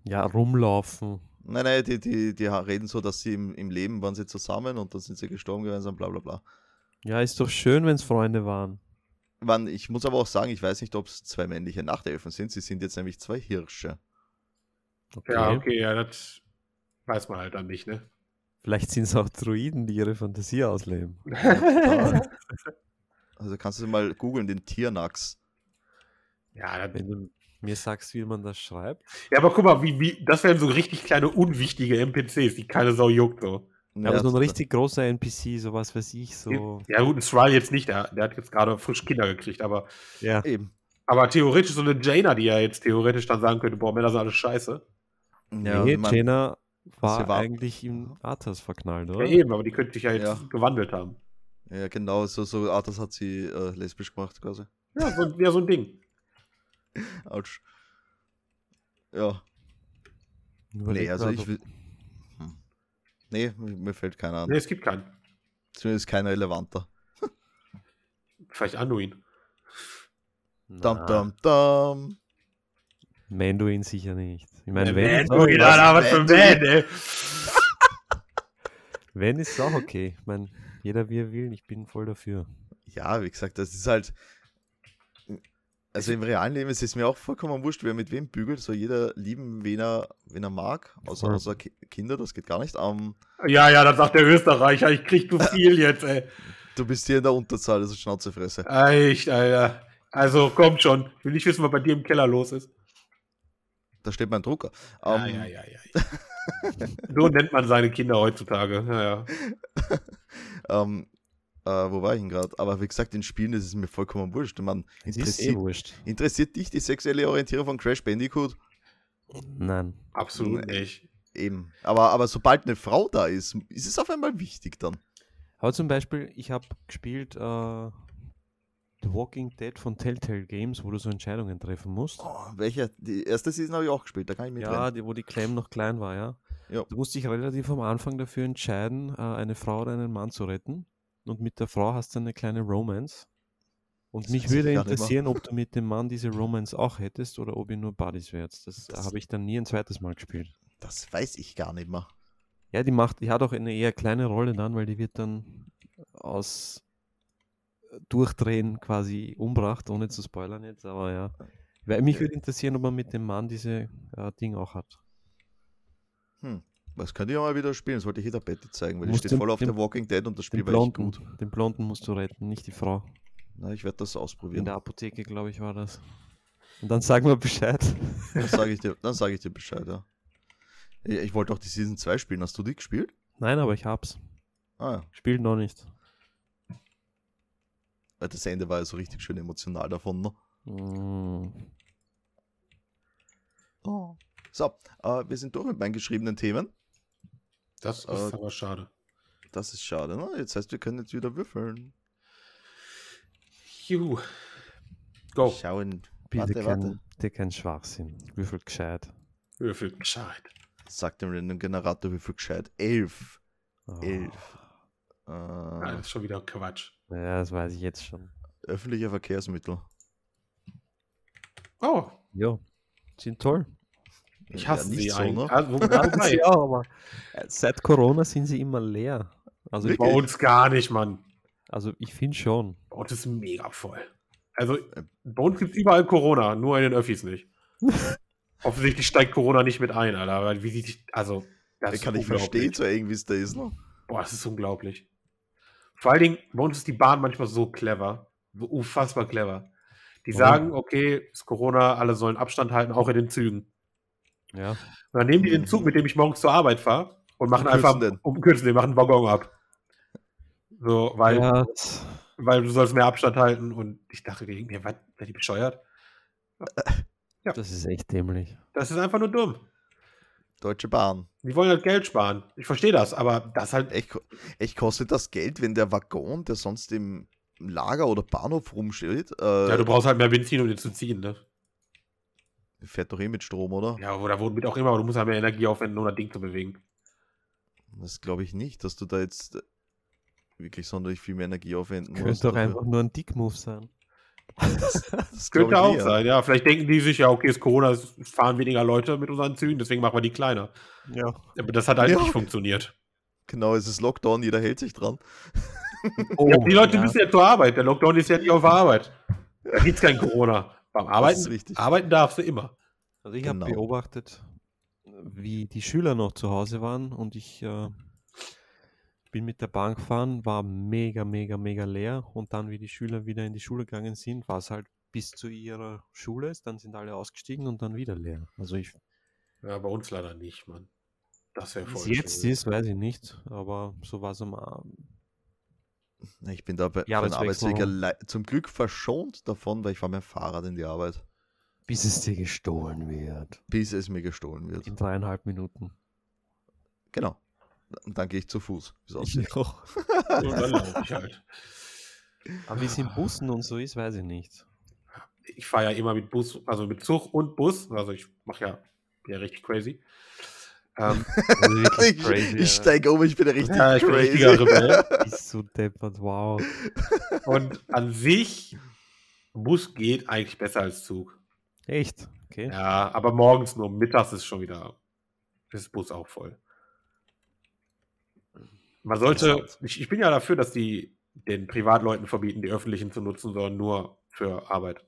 Ja, rumlaufen. Nein, nein, die, die, die reden so, dass sie im, im Leben waren sie zusammen und dann sind sie gestorben gemeinsam, bla bla bla. Ja, ist doch schön, wenn es Freunde waren. Wann, ich muss aber auch sagen, ich weiß nicht, ob es zwei männliche Nachtelfen sind. Sie sind jetzt nämlich zwei Hirsche. Okay. Ja, okay, ja, das weiß man halt dann nicht, ne? Vielleicht sind es auch Druiden, die ihre Fantasie ausleben. [LAUGHS] Also kannst du mal googeln, den Tiernax. Ja, das, Wenn du mir sagst, wie man das schreibt. ja, aber guck mal, wie, wie, das wären so richtig kleine, unwichtige NPCs, die keine Sau juckt, so. Ja, aber so ein richtig großer NPC, so was weiß ich, so. Ja, gut, ein Thrall jetzt nicht, der, der hat jetzt gerade frisch Kinder gekriegt, aber, Ja. Eben. aber theoretisch so eine Jaina, die ja jetzt theoretisch dann sagen könnte, boah, Männer sind alles scheiße. Ja, nee, man- Jaina war, sie war- eigentlich in Arthas verknallt, Ja, oder? eben, aber die könnte sich ja jetzt Ja. gewandelt haben. ja, genau, so, so Arthas hat sie äh, lesbisch gemacht quasi. Ja, so, ja, so ein Ding. [LAUGHS] Autsch. Ja, Überleg nee, also ich will. Hm. Nee, mir fällt keiner an. Nee, es gibt keinen. Zumindest kein relevanter. [LAUGHS] Vielleicht Anduin. Dam, dam, dam. Manduin sicher nicht. Ich meine, wenn, Manduin? Alter, was für ein Man, ey. [LAUGHS] wenn ist auch okay. Ich meine, jeder wie er will, ich bin voll dafür. Ja, wie gesagt, das ist halt. Also im realen Leben ist es mir auch vollkommen wurscht, wer mit wem bügelt. So jeder lieben, wen er, wen er mag. Außer, außer Ki- Kinder, das geht gar nicht. Ähm, Ja, ja, dann sagt der Österreicher, ich krieg zu viel jetzt, ey. [LAUGHS] du bist hier in der Unterzahl, das ist Schnauzefresse. Echt, Alter. Also, kommt schon. Ich will nicht wissen, was bei dir im Keller los ist. Da steht mein Drucker. Ja, Ähm, ja, ja, ja. so nennt man seine Kinder heutzutage. Ja, ja. [LAUGHS] Ähm, äh, wo war ich denn gerade? Aber wie gesagt, in Spielen ist es mir vollkommen wurscht. Man eh interessiert, wurscht. interessiert dich die sexuelle Orientierung von Crash Bandicoot? Nein. Absolut Nee. nicht. Eben. Aber, aber sobald eine Frau da ist, ist es auf einmal wichtig dann. Aber zum Beispiel, ich habe gespielt äh, The Walking Dead von Telltale Games, wo du so Entscheidungen treffen musst. Oh, welcher? Die erste Season habe ich auch gespielt, da kann ich mit Ja, die, wo die Clem noch klein war, ja. Ja. Du musst dich relativ am Anfang dafür entscheiden, äh, eine Frau oder einen Mann zu retten. Und mit der Frau hast du eine kleine Romance. Und Das mich würde interessieren, ob du mit dem Mann diese Romance auch hättest oder ob ihr nur Buddies wärt. Das, Das- habe ich dann nie ein zweites Mal gespielt. Das weiß ich gar nicht mehr. Ja, die macht, die hat auch eine eher kleine Rolle dann, weil die wird dann aus Durchdrehen quasi umbracht, ohne zu spoilern jetzt, aber ja. Weil mich würde interessieren, ob man mit dem Mann diese äh, Ding auch hat. Hm. Was könnte ich auch mal wieder spielen? Das wollte ich jeder Betty zeigen, weil die steht den- voll auf der Walking Dead und das Spiel war echt gut. den Blonden musst du retten, nicht die Frau. Na, ich werde das In ausprobieren. der Apotheke, glaube ich, war das. Und dann sagen wir Bescheid. [LAUGHS] Dann sage ich, dir- dann sag ich dir Bescheid, ja. Ich, ich wollte auch die Season 2 spielen. Hast du die gespielt? Nein, aber ich hab's. Ah ja. Spielt noch nicht. Weil Das Ende war ja so richtig schön emotional davon, ne? Mm. So, äh, wir sind durch mit meinen geschriebenen Themen. Das ist Äh, aber schade. Das ist schade, ne? Jetzt heißt, wir können jetzt wieder würfeln. Juhu. Go. Schauen. Bitte Warte, kein, warte. kein Schwachsinn. Würfel gescheit. Würfel gescheit. Sagt dem Random Generator, wie viel gescheit? Elf. Oh. Elf. Äh, Ah, das ist schon wieder Quatsch. Ja, das weiß ich jetzt schon. öffentliche Verkehrsmittel. Oh, Ja, sind toll. Ich Ja, hasse nicht sie so, eigentlich. ne? Also, wobei, [LAUGHS] ja, aber äh, seit Corona sind sie immer leer. Also ich, bei uns gar nicht, Mann. also ich finde schon. Bei uns ist mega voll. Also, bei uns gibt es überall Corona, nur in den Öffis nicht. [LAUGHS] Offensichtlich steigt Corona nicht mit ein, Alter. Weil wie sieht also, das ist kann ich verstehen, so irgendwie ist der ist, ne? Boah, das ist unglaublich. Vor allen Dingen, bei uns ist die Bahn manchmal so clever. So unfassbar clever. Die Oh. sagen, okay, ist Corona, alle sollen Abstand halten, auch in den Zügen. Ja. Und dann nehmen die den Zug, mit dem ich morgens zur Arbeit fahre und machen Und einfach, den. um kürzen den, machen einen Waggon ab. So, weil, ja, weil du sollst mehr Abstand halten und ich dachte mir, was, seid ihr bescheuert? Ja. das ist echt dämlich. Das ist einfach nur dumm. Deutsche Bahn. Die wollen halt Geld sparen. Ich verstehe das, aber das halt, Echt, echt kostet das Geld, wenn der Waggon, der sonst im Lager oder Bahnhof rumsteht, äh, ja, du brauchst halt mehr Benzin, um den zu ziehen, ne? Fährt doch eh mit Strom, oder? Ja, oder womit auch immer, aber du musst halt mehr Energie aufwenden, um das Ding zu bewegen. Das glaube ich nicht, dass du da jetzt äh, wirklich sonderlich viel mehr Energie aufwenden musst. Könnte doch dafür. einfach nur ein Dickmove sein. Das [LAUGHS] Könnte glaub auch ja. sein, ja. Vielleicht denken die sich, ja, okay, ist Corona, es fahren weniger Leute mit unseren Zügen, deswegen machen wir die kleiner. Ja. Aber das hat halt Ja. nicht funktioniert. Genau, es ist Lockdown, jeder hält sich dran. Oh, ja, die Leute ja. müssen ja zur Arbeit. Der Lockdown ist ja nicht auf Arbeit. Da gibt es kein Corona. Beim Arbeiten, richtig. arbeiten darfst du immer. Also ich Genau. habe beobachtet, wie die Schüler noch zu Hause waren und ich äh, bin mit der Bahn gefahren, war mega, mega, mega leer und dann, wie die Schüler wieder in die Schule gegangen sind, war es halt bis zu ihrer Schule, ist, dann sind alle ausgestiegen und dann wieder leer. Also ich, Ja, bei uns leider nicht, Mann. Das wäre wie voll es jetzt schön. ist, weiß ich nicht, aber so war es am Abend. Ich bin da bei, Ja, wechseln Arbeitsweg zum Glück verschont davon, weil ich fahre mit dem Fahrrad in die Arbeit, Bis es dir gestohlen wird. bis es mir gestohlen wird. In dreieinhalb Minuten. Genau. Und dann gehe ich zu Fuß. Ich auch. [LAUGHS] Und dann laufe ich halt. Aber wie es in Bussen und so ist, weiß ich nicht. Ich fahre ja immer mit Bus, also mit Zug und Bus. Also ich mache ja, ja richtig crazy. Ähm, [LAUGHS] Also ich crazy, ich steige um, ich bin richtig ja, ich bin crazy. richtiger Rebell. [LAUGHS] Ist so deppert, wow. Und an sich, Bus geht eigentlich besser als Zug. Echt? Okay. Ja, aber morgens nur, mittags ist schon wieder, ist Bus auch voll. Man sollte, ich, ich bin ja dafür, dass die den Privatleuten verbieten, die öffentlichen zu nutzen, sondern nur für Arbeit.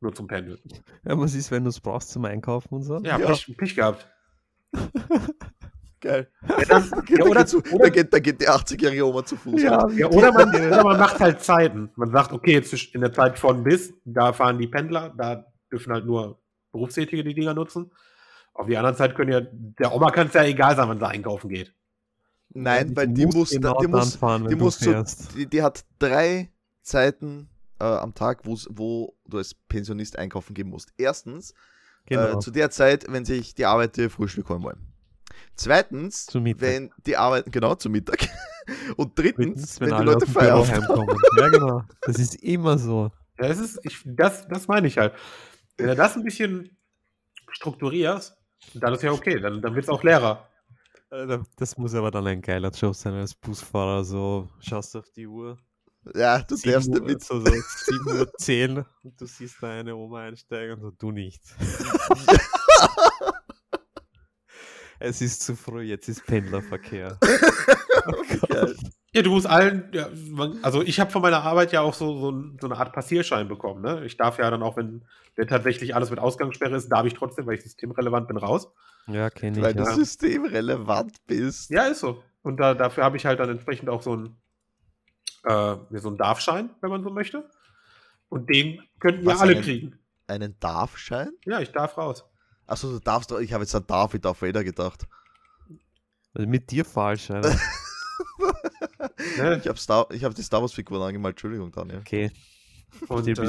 Nur zum Pendeln. Ja, was ist, wenn du es brauchst zum Einkaufen und so? Ja, Ja. Pech, Pech gehabt. Geil. Ja, dann, Da, [LAUGHS] ja, oder, geht, zu, da, oder, geht, da geht die 80-jährige Oma zu Fuß. Ja, ja, oder, man, [LAUGHS] oder man macht halt Zeiten. Man sagt, okay, jetzt in der Zeit von bis, da fahren die Pendler, da dürfen halt nur Berufstätige die Dinger nutzen. Auf die anderen Zeit können ja, der Oma kann es ja egal sein, wann sie einkaufen geht. Nein, weil die muss, genau die dann muss, fahren, wenn die du muss zu, die, die hat drei Zeiten äh, am Tag, wo du als Pensionist einkaufen gehen musst. Erstens, Genau. äh, zu der Zeit, wenn sich die Arbeiter Frühstück holen wollen. Zweitens, wenn die Arbeit, genau, zu Mittag. [LAUGHS] Und drittens, Drittens, wenn, die alle Leute Feierabend haben. Ja, genau. Das ist immer so. Ja, das ist, ich, das, das meine ich halt. Wenn du das ein bisschen strukturierst, dann ist ja okay, dann, dann wird es auch leerer. Äh, Das muss aber dann ein geiler Job sein als Busfahrer. So, schaust auf die Uhr. Ja, du darfst Uhr, nicht mit. so, so 7 [LAUGHS] Uhr 10 und du siehst da eine Oma einsteigen und so, du nicht. [LAUGHS] es ist zu früh, jetzt ist Pendlerverkehr. [LAUGHS] Oh. Geil. Ja, du musst allen, ja, man, also ich habe von meiner Arbeit ja auch so, so, ein- so eine Art Passierschein bekommen. Ne? Ich darf ja dann auch, wenn, wenn tatsächlich alles mit Ausgangssperre ist, darf ich trotzdem, weil ich systemrelevant bin, raus. Ja, kenne Weil ich. du Ja. systemrelevant bist. Ja, ist so. Und da, dafür habe ich halt dann entsprechend auch so einen, äh, so einen Darfschein, wenn man so möchte. Und den könnten ja Was, alle einen- kriegen. Einen Darfschein? Ja, ich darf raus. Achso, du darfst, ich habe jetzt an David auf Vader gedacht. Also mit dir falsch, Alter. [LAUGHS] Ne? Ich habe Star, ich hab die Star Wars Figuren angemalt, Entschuldigung, Daniel. Okay. Und bist äh,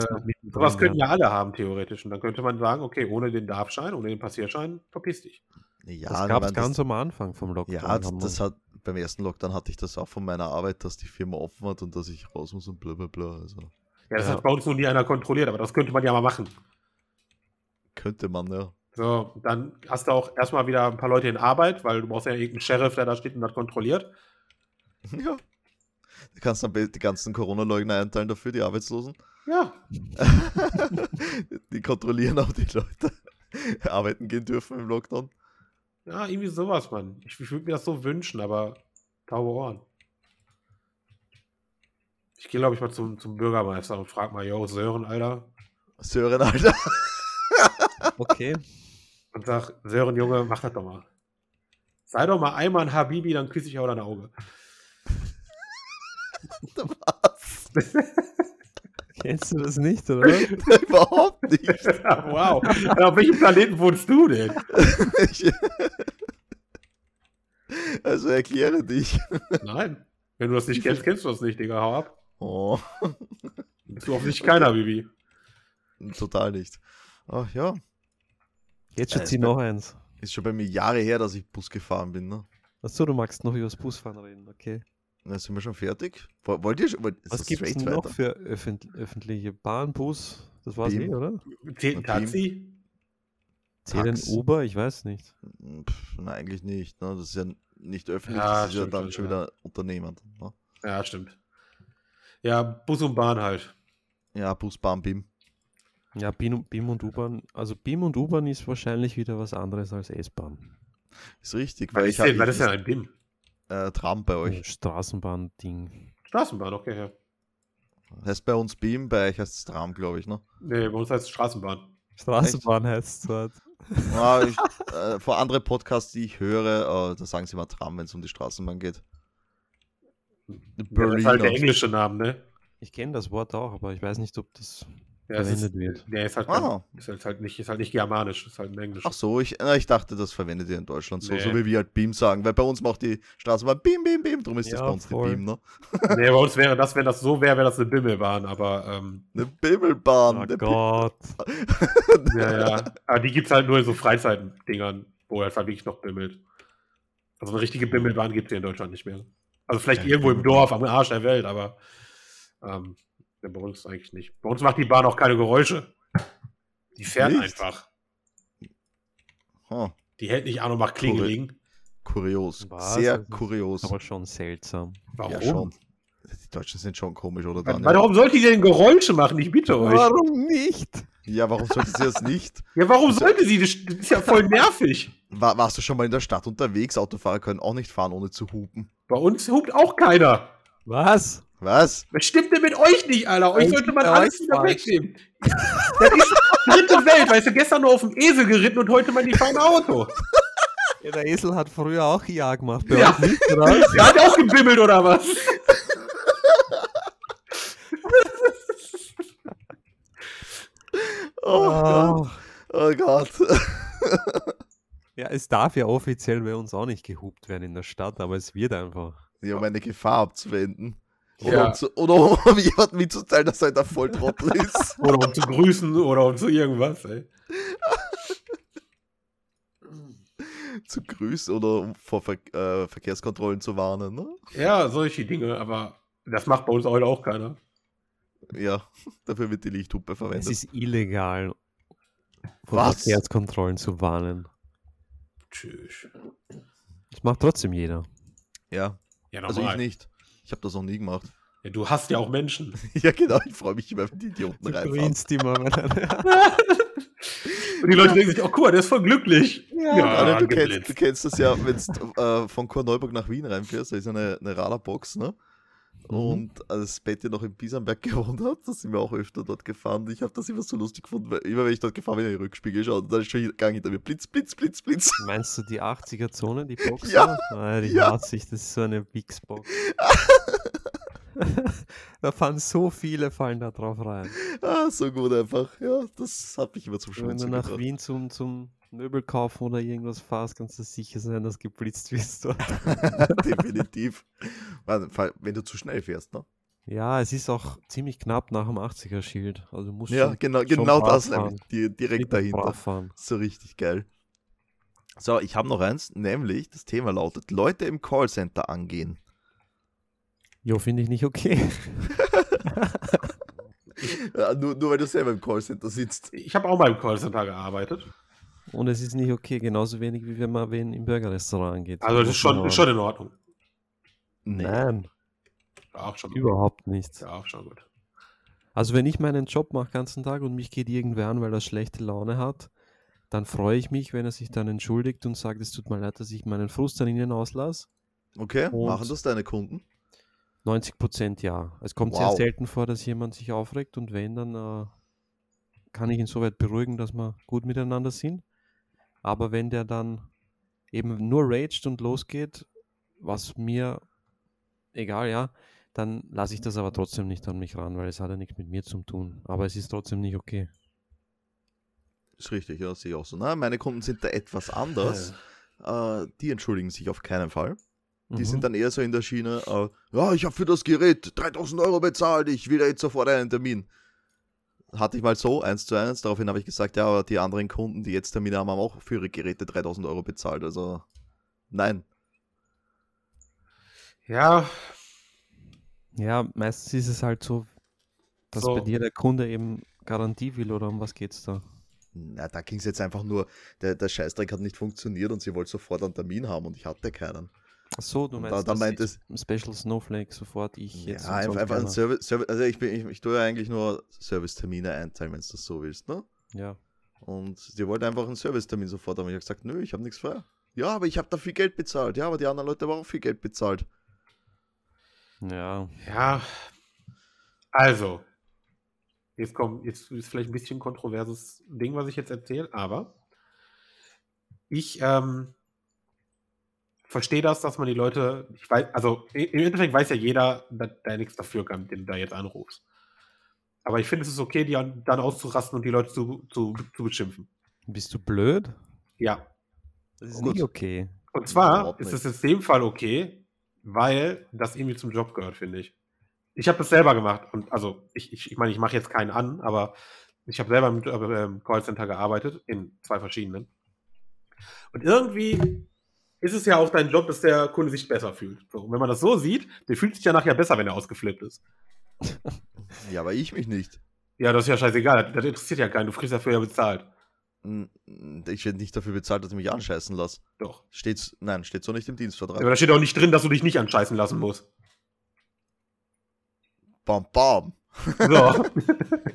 sowas könnten ja alle haben, theoretisch. Und dann könnte man sagen, okay, ohne den Darfschein, ohne den Passierschein, verpiss dich. Ja, Das ich gab es ganz am Anfang vom Lockdown. Ja, das, das hat beim ersten Lockdown hatte ich das auch von meiner Arbeit, dass die Firma offen hat und dass ich raus muss und bla bla bla. Also Ja, das Ja. hat bei uns noch nie einer kontrolliert, aber das könnte man ja mal machen. könnte man, ja. So, dann hast du auch erstmal wieder ein paar Leute in Arbeit, weil du brauchst ja irgendeinen Sheriff, der da steht und das kontrolliert. [LAUGHS] ja. Du kannst dann die ganzen Corona-Leugner einteilen dafür, die Arbeitslosen. Ja, [LAUGHS] die kontrollieren auch die Leute, [LAUGHS] arbeiten gehen dürfen im Lockdown. Ja, irgendwie sowas, Mann. Ich, ich würde mir das so wünschen, aber taube Ohren. Ich gehe, glaube ich, mal zum, zum Bürgermeister und frage mal, yo, Sören, Alter. Sören, Alter. [LAUGHS] Okay. Und sag, Sören, Junge, mach das doch mal. Sei doch mal einmal ein Habibi, dann küsse ich auch dein Auge. [LAUGHS] Was? [LAUGHS] [LAUGHS] Kennst du das nicht, oder? [LAUGHS] Überhaupt nicht. [LAUGHS] wow. Auf welchem Planeten wohnst du denn? Ich, also erkläre dich. Nein. Wenn du das nicht kennst, kennst du das nicht, Digga. Hau ab. Oh, Bist du offensichtlich keiner, Bibi. total nicht. Ach ja, Jetzt Äh, schon zieh ist noch eins. ist schon bei mir Jahre her, dass ich Bus gefahren bin. Ne? Achso, du magst noch über das Busfahren reden, okay. Na, sind wir schon fertig? Wo- Wollt ihr schon? Was das gibt es noch weiter? für öffent öffentliche Bahn, Bus? Das war's Beam. eh, oder? Zählt ein Okay. Taxi? Zählen Tax. Uber? Ich weiß nicht. Pff, nein, eigentlich nicht. Ne? Das ist ja nicht öffentlich, Ja, das ist ja stimmt dann schon, ja. wieder Unternehmen. Ne? Ja, stimmt. Ja, Bus und Bahn halt. Ja, Bus, Bahn, BIM. Ja, BIM, BIM und U-Bahn. Also BIM und U-Bahn ist wahrscheinlich wieder was anderes als S-Bahn. Ist richtig. Was Weil ist, ich habe denn, was ist denn ein BIM? Äh, Tram bei euch. Ein Straßenbahn-Ding. Straßenbahn, okay, ja. Heißt bei uns BIM, bei euch heißt es Tram, glaube ich, ne? Nee, bei uns heißt es Straßenbahn. Straßenbahn heißt es dort. Ja, [LAUGHS] ich, äh, vor andere Podcasts, die ich höre, äh, da sagen sie immer Tram, wenn es um die Straßenbahn geht. Ja, das ist halt der englische Name, ne? Ich kenne das Wort auch, aber ich weiß nicht, ob das Ja, es verwendet ist, wird. Der ist halt, Ah. ist halt, halt nicht, ist halt nicht germanisch, ist halt ein Englisch. Ach so, ich, na, ich dachte, das verwendet ihr in Deutschland so, Nee. so wie wir halt BIM sagen, weil bei uns macht die Straßenbahn BIM, BIM, BIM, darum ist das Ja, bei uns voll. die BIM, ne? [LAUGHS] Nee, bei uns wäre das, wenn das so wäre, wäre das eine Bimmelbahn, aber ähm, Eine Bimmelbahn. Oh eine Gott. [LAUGHS] ja, ja. Aber die gibt es halt nur in so Freizeitdingern, wo er halt wirklich noch bimmelt. Also eine richtige Bimmelbahn gibt es hier in Deutschland nicht mehr. Also vielleicht Ja, irgendwo im Bimmelbahn. Dorf, am Arsch der Welt, aber ähm, ja, bei uns eigentlich nicht. Bei uns macht die Bahn auch keine Geräusche. Die fährt Nicht? einfach. Huh, Die hält nicht an und macht Klingeling. kurios. Was? Sehr Das ist kurios. Aber schon seltsam. Warum? Ja, schon. Die Deutschen sind schon komisch, oder dann? Warum sollte die denn Geräusche machen? Ich bitte euch. Warum nicht? Ja, warum sollte sie das nicht? [LAUGHS] Ja, warum sollte sie? Das das ist ja voll nervig. War, warst du schon mal in der Stadt unterwegs? Autofahrer können auch nicht fahren, ohne zu hupen. Bei uns hupt auch keiner. Was? Was? Was stimmt denn mit euch nicht, Alter? Euch sollte man alles wieder wegnehmen. Das ist dritte Welt, weißt du, gestern nur auf dem Esel geritten und heute mal die fahren Auto. Ja, der Esel hat früher auch Ja gemacht. Bei Ja. euch nicht, oder? Der hat auch gebimmelt oder was? Oh, Gott. Oh. Oh Gott. Ja, es darf ja offiziell bei uns auch nicht gehupt werden in der Stadt, aber es wird einfach. Ja, um eine Gefahr abzuwenden. Oder, Ja. um, zu, oder um [LAUGHS] jemandem mitzuteilen, dass er ein Volltrottel ist. [LAUGHS] Oder um zu grüßen oder um zu irgendwas, ey. [LAUGHS] zu grüßen oder um vor Ver äh, Verkehrskontrollen zu warnen. Ne? Ja, solche Dinge, aber das macht bei uns heute auch keiner. Ja, dafür wird die Lichthupe Es verwendet. ist illegal, vor Was? Verkehrskontrollen zu warnen. Tschüss. Das macht trotzdem jeder. Ja, Ja, also ich nicht. Ich habe das noch nie gemacht. Ja, du hast ja auch Menschen. [LAUGHS] ja, genau, ich freue mich immer, wenn die Idioten Du reinfahren. immer. wenn er- Und die Leute denken sich, oh guck mal, der ist voll glücklich. Ja, Ja, Alter, du, kennst, du kennst das ja, wenn du äh, von Korneuburg nach Wien reinfährst, da ist eine, eine Radarbox, ne? Mhm. Und als Betty noch in Biesenberg [LAUGHS] gewohnt hat, da sind wir auch öfter dort gefahren. Ich habe das immer so lustig gefunden, weil immer wenn ich dort gefahren bin, in den Rückspiegel geschaut und dann ist schon Gang hinter mir. Blitz, Blitz, Blitz, Blitz. [LAUGHS] Meinst du die 80er-Zone, die Box? Ja? Ah, die ja. hasse ich, das ist so eine Wix-Box. [LAUGHS] da fahren so viele, fallen da drauf rein. Ah, so gut einfach. Ja, das hat mich immer zum Wenn du Schmunzeln nach gebracht. Wien zum, zum Möbel kaufen oder irgendwas fährst, kannst du sicher sein, dass geblitzt wirst dort. [LAUGHS] Definitiv. Wenn du zu schnell fährst, ne? Ja, es ist auch ziemlich knapp nach dem 80er-Schild. Also du musst Ja, schon genau, schon genau brav das fahren. nämlich. Die, direkt dahinter. So richtig geil. So, ich habe noch eins, nämlich das Thema lautet: Leute im Callcenter angehen. Jo, finde ich nicht okay. [LAUGHS] Ja, nur, nur weil du selber im Callcenter sitzt. Ich habe auch mal im Callcenter gearbeitet. Und es ist nicht okay, genauso wenig wie wenn man wen im Burgerrestaurant angeht. Also das ist schon, ist schon in Ordnung. Nein, auch schon überhaupt nicht. Ja, auch schon gut. Also wenn ich meinen Job mache ganzen Tag und mich geht irgendwer an, weil er schlechte Laune hat, dann freue ich mich, wenn er sich dann entschuldigt und sagt, es tut mir leid, dass ich meinen Frust an ihnen auslasse. Okay, Und- machen das deine Kunden? 90 Prozent ja. Es kommt sehr Wow. selten vor, dass jemand sich aufregt und wenn, dann äh, kann ich ihn so weit beruhigen, dass wir gut miteinander sind. Aber wenn der dann eben nur raged und losgeht, was mir egal, ja, dann lasse ich das aber trotzdem nicht an mich ran, weil es hat ja nichts mit mir zu tun. Aber es ist trotzdem nicht okay. Ist richtig, ja, sehe ich auch so. Na, meine Kunden sind da etwas [LAUGHS] anders. Äh, die entschuldigen sich auf keinen Fall. Die Mhm. sind dann eher so in der Schiene, äh, ja, ich habe für das Gerät 3000 Euro bezahlt, ich will jetzt sofort einen Termin. Hatte ich mal so, eins zu eins. Daraufhin habe ich gesagt, ja, aber die anderen Kunden, die jetzt Termine haben, haben auch für ihre Geräte 3000 Euro bezahlt. Also, nein. Ja, Ja, meistens ist es halt so, dass So. bei dir der Kunde eben Garantie will oder um was geht's da? Na, da ging es jetzt einfach nur, der, der Scheißdreck hat nicht funktioniert und sie wollte sofort einen Termin haben und ich hatte keinen. Ach so, du meinst, da- da dass meint ich Special Snowflake sofort ich Ja, jetzt. und einfach, einfach ein. Service, Service also ich, bin, ich, ich tue ja eigentlich nur Servicetermine einteilen, wenn du das so willst, ne? Ja. Und die wollten einfach einen Servicetermin sofort haben. Ich habe gesagt, nö, ich habe nichts frei. Ja, aber ich habe da viel Geld bezahlt. Ja, aber die anderen Leute haben auch viel Geld bezahlt. Ja. Ja. Also. Jetzt kommt, jetzt ist vielleicht ein bisschen ein kontroverses Ding, was ich jetzt erzähle, aber ich ähm, verstehe das, dass man die Leute, ich weiß, also im Endeffekt weiß ja jeder, dass der nichts dafür kann, den du da jetzt anrufst. Aber ich finde, es ist okay, die an- dann auszurasten und die Leute zu, zu, zu beschimpfen. Bist du blöd? Ja. Das ist Gut. nicht okay. Und zwar ist es in dem Fall okay, weil das irgendwie zum Job gehört, finde ich. Ich habe das selber gemacht und also ich, ich, ich meine, ich mache jetzt keinen an, aber ich habe selber im äh, im Callcenter gearbeitet, in zwei verschiedenen. Und irgendwie ist es ja auch dein Job, dass der Kunde sich besser fühlt. So, und wenn man das so sieht, der fühlt sich ja nachher besser, wenn er ausgeflippt ist. [LAUGHS] Ja, aber ich mich nicht. Ja, das ist ja scheißegal, das, das interessiert ja keinen, du kriegst dafür ja bezahlt. Hm, Ich werde nicht dafür bezahlt, dass ich mich anscheißen lasse. Doch. Steht's, nein, steht so nicht im Dienstvertrag. Aber da steht auch nicht drin, dass du dich nicht anscheißen lassen musst. Bam, bam. So. [LAUGHS]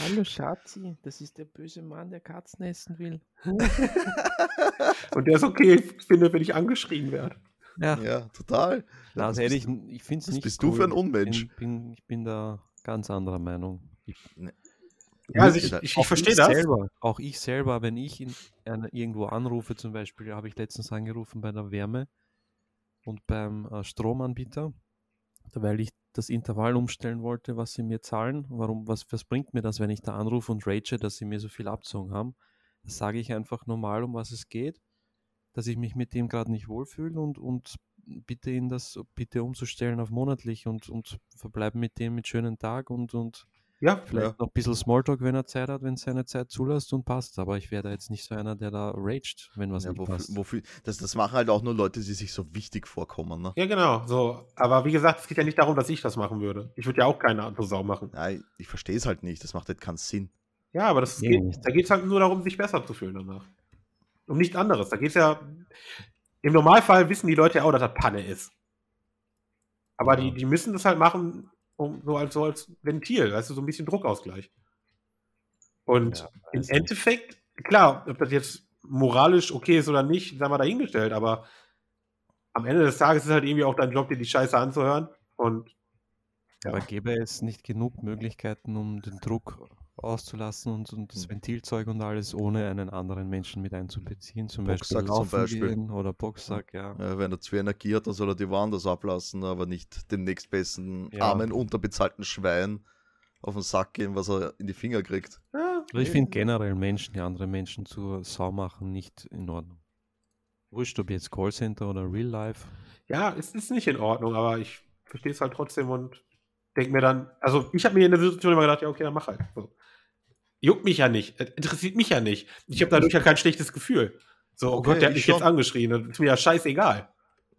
Hallo [LAUGHS] Schatzi, das ist der böse Mann, der Katzen essen will. und der ist okay, finde, wenn ich angeschrien werde. Ja, Ja, total. Na, was also bist ich, ich finde es nicht bist du für ein Unmensch? Ich bin, ich bin da ganz anderer Meinung. Ich, Ja, also ich, Auch ich, ich verstehe ich das. Selber, auch ich selber, wenn ich in, einer- irgendwo anrufe, zum Beispiel, habe ich letztens angerufen bei der Wärme und beim äh, Stromanbieter, weil ich das Intervall umstellen wollte, was sie mir zahlen. Warum, was, was bringt mir das, wenn ich da anrufe und rage, dass sie mir so viel abzogen haben? Das sage ich einfach normal, um was es geht, dass ich mich mit dem gerade nicht wohlfühle und, und bitte ihn das bitte umzustellen auf monatlich und, und verbleiben mit dem mit schönen Tag und, und Ja, Vielleicht noch ein bisschen Smalltalk, wenn er Zeit hat, wenn seine Zeit zulässt und passt. Aber ich wäre da jetzt nicht so einer, der da raged, wenn was Ja, nicht wofür, passt. wofür, das, das machen halt auch nur Leute, die sich so wichtig vorkommen. Ne? ja, genau. So. Aber wie gesagt, es geht ja nicht darum, dass ich das machen würde. Ich würde ja auch keine andere Sau machen. Nein, ich verstehe es halt nicht. Das macht halt keinen Sinn. Ja, aber das Nee, geht, nicht. da geht es halt nur darum, sich besser zu fühlen danach. Um nichts anderes. Da geht es ja. Im Normalfall wissen die Leute ja auch, dass das Panne ist. Aber Ja. die, die müssen das halt machen, um, so, als, so als Ventil, weißt du, so ein bisschen Druckausgleich. Und Ja, im. Endeffekt, klar, ob das jetzt moralisch okay ist oder nicht, sagen wir dahingestellt, aber am Ende des Tages ist halt irgendwie auch dein Job, dir die Scheiße anzuhören. Und ja. Aber gäbe es nicht genug Möglichkeiten, um den Druck auszulassen und, und das Hm. Ventilzeug und alles, ohne einen anderen Menschen mit einzubeziehen? Zum Boxsack Beispiel zum Beispiel. gehen oder Boxsack, ja. Ja, wenn er zu viel Energie hat, dann soll er die woanders ablassen, aber nicht dem nächstbesten Ja. armen, unterbezahlten Schwein auf den Sack gehen, was er in die Finger kriegt. ja, Aber ich finde generell Menschen, die andere Menschen zur Sau machen, nicht in Ordnung. Wurscht, ob jetzt Callcenter oder Real Life. ja, es ist nicht in Ordnung, aber ich verstehe es halt trotzdem und denke mir dann, also ich habe mir in der Situation immer gedacht, ja, okay, dann mach halt. So. Juckt mich ja nicht, äh, interessiert mich ja nicht. Ich habe dadurch ja kein schlechtes Gefühl. So, oh Okay, Gott, der hat ich mich jetzt schon. angeschrien, das ist mir ja scheißegal.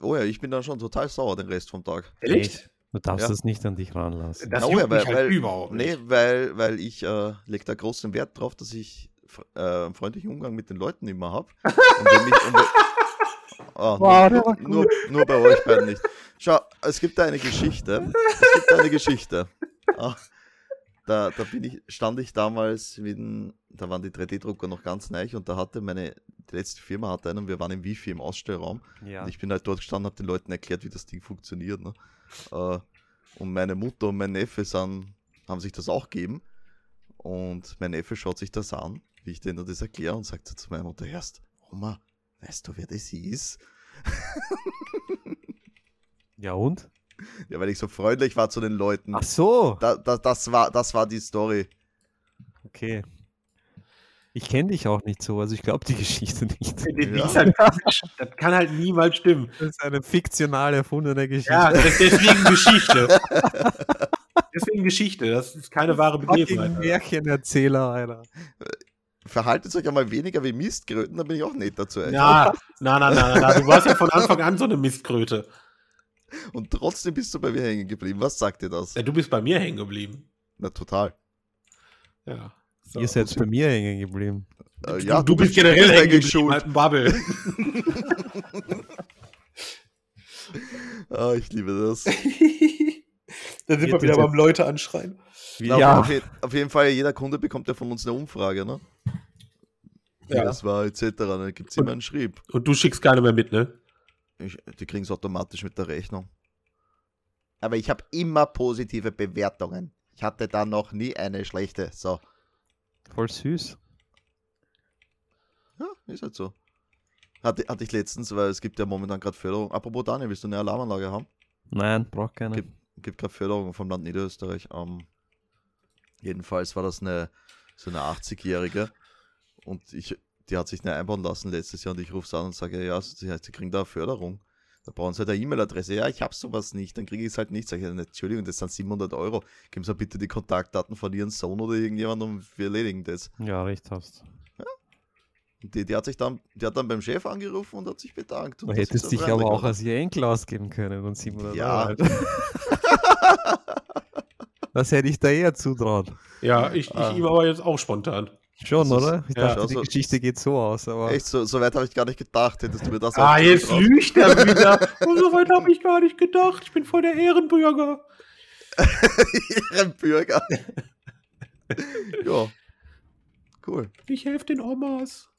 Oh ja, ich bin dann schon total sauer den Rest vom Tag. Ehrlich? Du darfst Ja. das nicht an dich ranlassen. Das oh juckt ja, weil- mich halt weil- überhaupt Nee, nicht. weil, weil ich äh, lege da großen Wert drauf, dass ich äh, einen freundlichen Umgang mit den Leuten immer habe. Und und [LAUGHS] Ah, Wow, nur, nur, nur bei euch beiden nicht. Schau, es gibt da eine Geschichte. Es gibt da eine Geschichte. Ah, da, da bin ich, stand ich damals mit dem, da waren die 3D-Drucker noch ganz neu und da hatte meine, die letzte Firma hatte einen, wir waren im Wifi im Ausstellraum Ja. und ich bin halt dort gestanden, habe den Leuten erklärt, wie das Ding funktioniert. Ne? Äh, und meine Mutter und mein Neffe sind, haben sich das auch gegeben. Und mein Neffe schaut sich das an, wie ich denen das erkläre und sagt zu meiner Mutter erst, Oma, weißt du, wer das ist? ja und? Ja, weil ich so freundlich war zu den Leuten. Ach so, Da, da, das, war, das war die Story. okay. Ich kenne dich auch nicht so, also ich glaube die Geschichte nicht. Ja. das kann halt niemals stimmen. Das ist eine fiktional erfundene Geschichte. Ja, das- deswegen Geschichte. deswegen Geschichte, das ist keine wahre Begebenheit. Märchenerzähler, Alter. Verhaltet euch einmal weniger wie Mistkröten, dann bin ich auch netter zu euch. Na, na, na, na, na, du warst ja von Anfang an so eine Mistkröte. Und trotzdem bist du bei mir hängen geblieben. Was sagt dir das? Ja, du bist bei mir hängen geblieben. Na, total. Ja. So. Ihr seid bei mir hängen geblieben. Äh, du, ja, du, bist generell hängen geblieben, halt ein Bubble. [LAUGHS] [LAUGHS] Ah, ich liebe das. [LAUGHS] Dann sind wir wieder beim Leute anschreien. Ja. auf, auf jeden Fall, jeder Kunde bekommt ja von uns eine Umfrage, ne? Wie Ja. das war, etc. Dann gibt es immer einen Schrieb. Und du schickst keine mehr mit, ne? Ich, die kriegen es automatisch mit der Rechnung. Aber ich habe immer positive Bewertungen. Ich hatte da noch nie eine schlechte. So. Voll süß. Ja, ist halt so. Hatte, hatte ich letztens, weil es gibt ja momentan gerade Förderung. Apropos Daniel, willst du eine Alarmanlage haben? Nein, braucht keine. Gibt, gibt gerade Förderung vom Land Niederösterreich. Ähm, jedenfalls war das eine so eine 80-Jährige und ich, die hat sich eine einbauen lassen letztes Jahr und ich rufe sie an und sage, ja, sie, sie kriegen da eine Förderung. Da brauchen sie halt eine E-Mail-Adresse. Ja, ich habe sowas nicht. Dann kriege ich es halt nicht. Sag ich, Entschuldigung, das sind 700 Euro. Geben Sie bitte die Kontaktdaten von Ihrem Sohn oder irgendjemand und wir erledigen das. Ja, recht hast. Und die, die hat sich dann, die hat dann beim Chef angerufen und hat sich bedankt. Und Du hättest dich aber auch als ihr Enkel ausgeben können und 700 Ja. Euro. halt. [LAUGHS] [LAUGHS] Das hätte ich da eher zutraut. Ja, ich, ich Ah. ihm aber jetzt auch spontan. Schon, Das oder? Ich ja, dachte, also- die Geschichte geht so aus, aber Echt, so, so weit habe ich gar nicht gedacht. Hättest du mir das Ah, jetzt lügt er [LAUGHS] wieder. Und so weit habe ich gar nicht gedacht. Ich bin voll der Ehrenbürger. [LAUGHS] Ihren Bürger. [LAUGHS] ja. Cool. Ich helfe den Omas.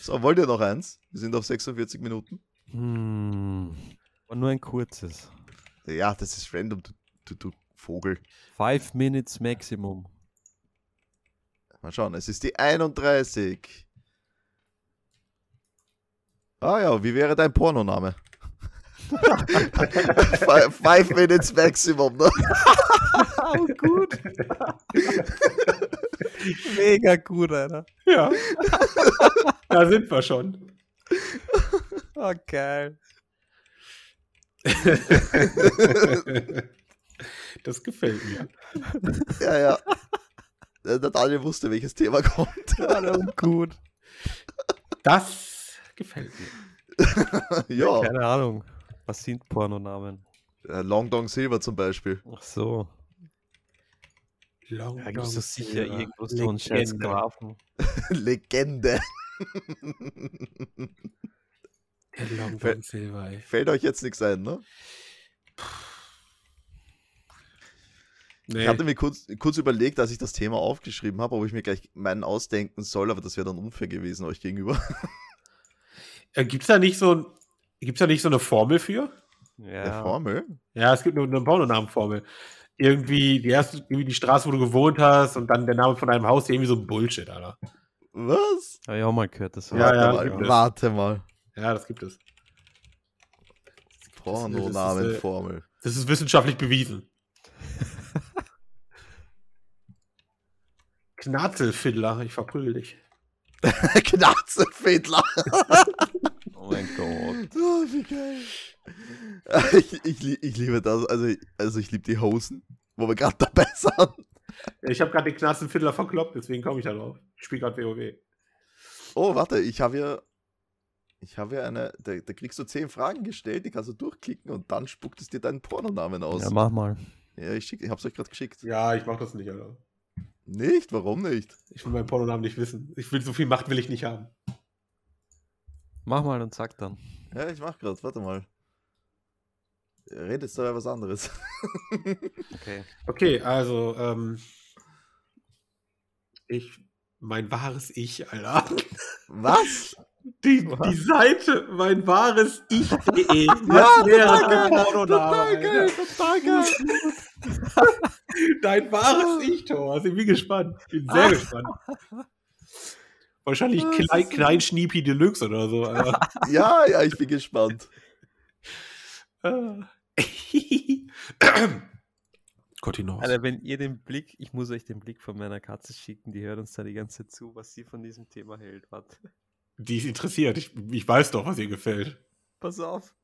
So, wollt ihr noch eins? Wir sind auf 46 Minuten. hm, war nur ein kurzes. Ja, das ist random, du, du, du Vogel. Five Minutes Maximum. Mal schauen, es ist die 31. Ah ja, wie wäre dein Pornoname? Fi- [LAUGHS] Five Minutes Maximum, ne? [LAUGHS] Oh, gut. Mega gut, Alter. Ja. da sind wir schon. Oh, geil. Das gefällt mir. [LAUGHS] Ja, ja. Der Daniel wusste, welches Thema kommt. Und gut. Das gefällt mir. [LAUGHS] ja, Keine Ahnung. Was sind Pornonamen? Long Dong Silver zum Beispiel. Ach so. Long Da gibt es Dong sicher Silver. irgendwo so einen scheiß Legende. Grafen. [LAUGHS] Legende. Long Dong Silver, ey. Fällt euch jetzt nichts ein, ne? Nee. Ich hatte mir kurz, kurz überlegt, als ich das Thema aufgeschrieben habe, ob ich mir gleich meinen ausdenken soll, aber das wäre dann unfair gewesen euch gegenüber. [LAUGHS] Äh, Gibt's da nicht so ein, gibt's da nicht so eine Formel für? Ja. Formel? Ja, es gibt nur eine Pornonamenformel. Irgendwie die erste, irgendwie die Straße, wo du gewohnt hast und dann der Name von deinem Haus, irgendwie so ein Bullshit, Alter. Was? Habe ich auch mal gehört. Das war Ja, warte ja, mal, gibt es. warte mal. Ja, das gibt es. Pornonamenformel. Das ist wissenschaftlich bewiesen. [LAUGHS] Knatzelfiddler, ich verprügel dich. [LAUGHS] Knarzenfädler. [LAUGHS] Oh mein Gott. Oh, wie geil. Ich, ich, ich liebe das. Also, ich- also ich liebe die Hosen, wo wir gerade dabei sind. Ich habe gerade den Knatzelfiddler verkloppt, deswegen komme ich da drauf. Ich spiele gerade WoW. Oh, warte, ich habe hier. Ich habe hier eine. Da, da kriegst du zehn Fragen gestellt, die kannst du durchklicken und dann spuckt es dir deinen Pornonamen aus. Ja, mach mal. Ja, ich, schick, ich hab's euch gerade geschickt. Ja, ich mach das nicht, Alter. Nicht? Warum nicht? Ich will meinen Pornonamen nicht wissen. Ich will so viel Macht will ich nicht haben. Mach mal und sag dann. Ja, ich mach gerade, warte mal. Redet dabei was anderes. [LAUGHS] Okay. Okay, also, ähm. Ich. Mein wahres Ich, Alter. Was? Die, Was? die Seite, mein wahres Ich.de. [LAUGHS] Ja, Das wäre geil, Pornoname. Total geil, total [LAUGHS] geil. Dein wahres Ich, Thomas. Ich bin gespannt. Ich bin sehr gespannt. [LAUGHS] Wahrscheinlich Ah, Klein, Klein Schniepi Deluxe oder so. Ja, ja, ich bin gespannt. Ah. Continuous. Alter, wenn ihr den Blick, ich muss euch den Blick von meiner Katze schicken, die hört uns da die ganze Zeit zu, was sie von diesem Thema hält. Warte. Die ist interessiert. Ich, ich weiß doch, was ihr gefällt. Pass auf.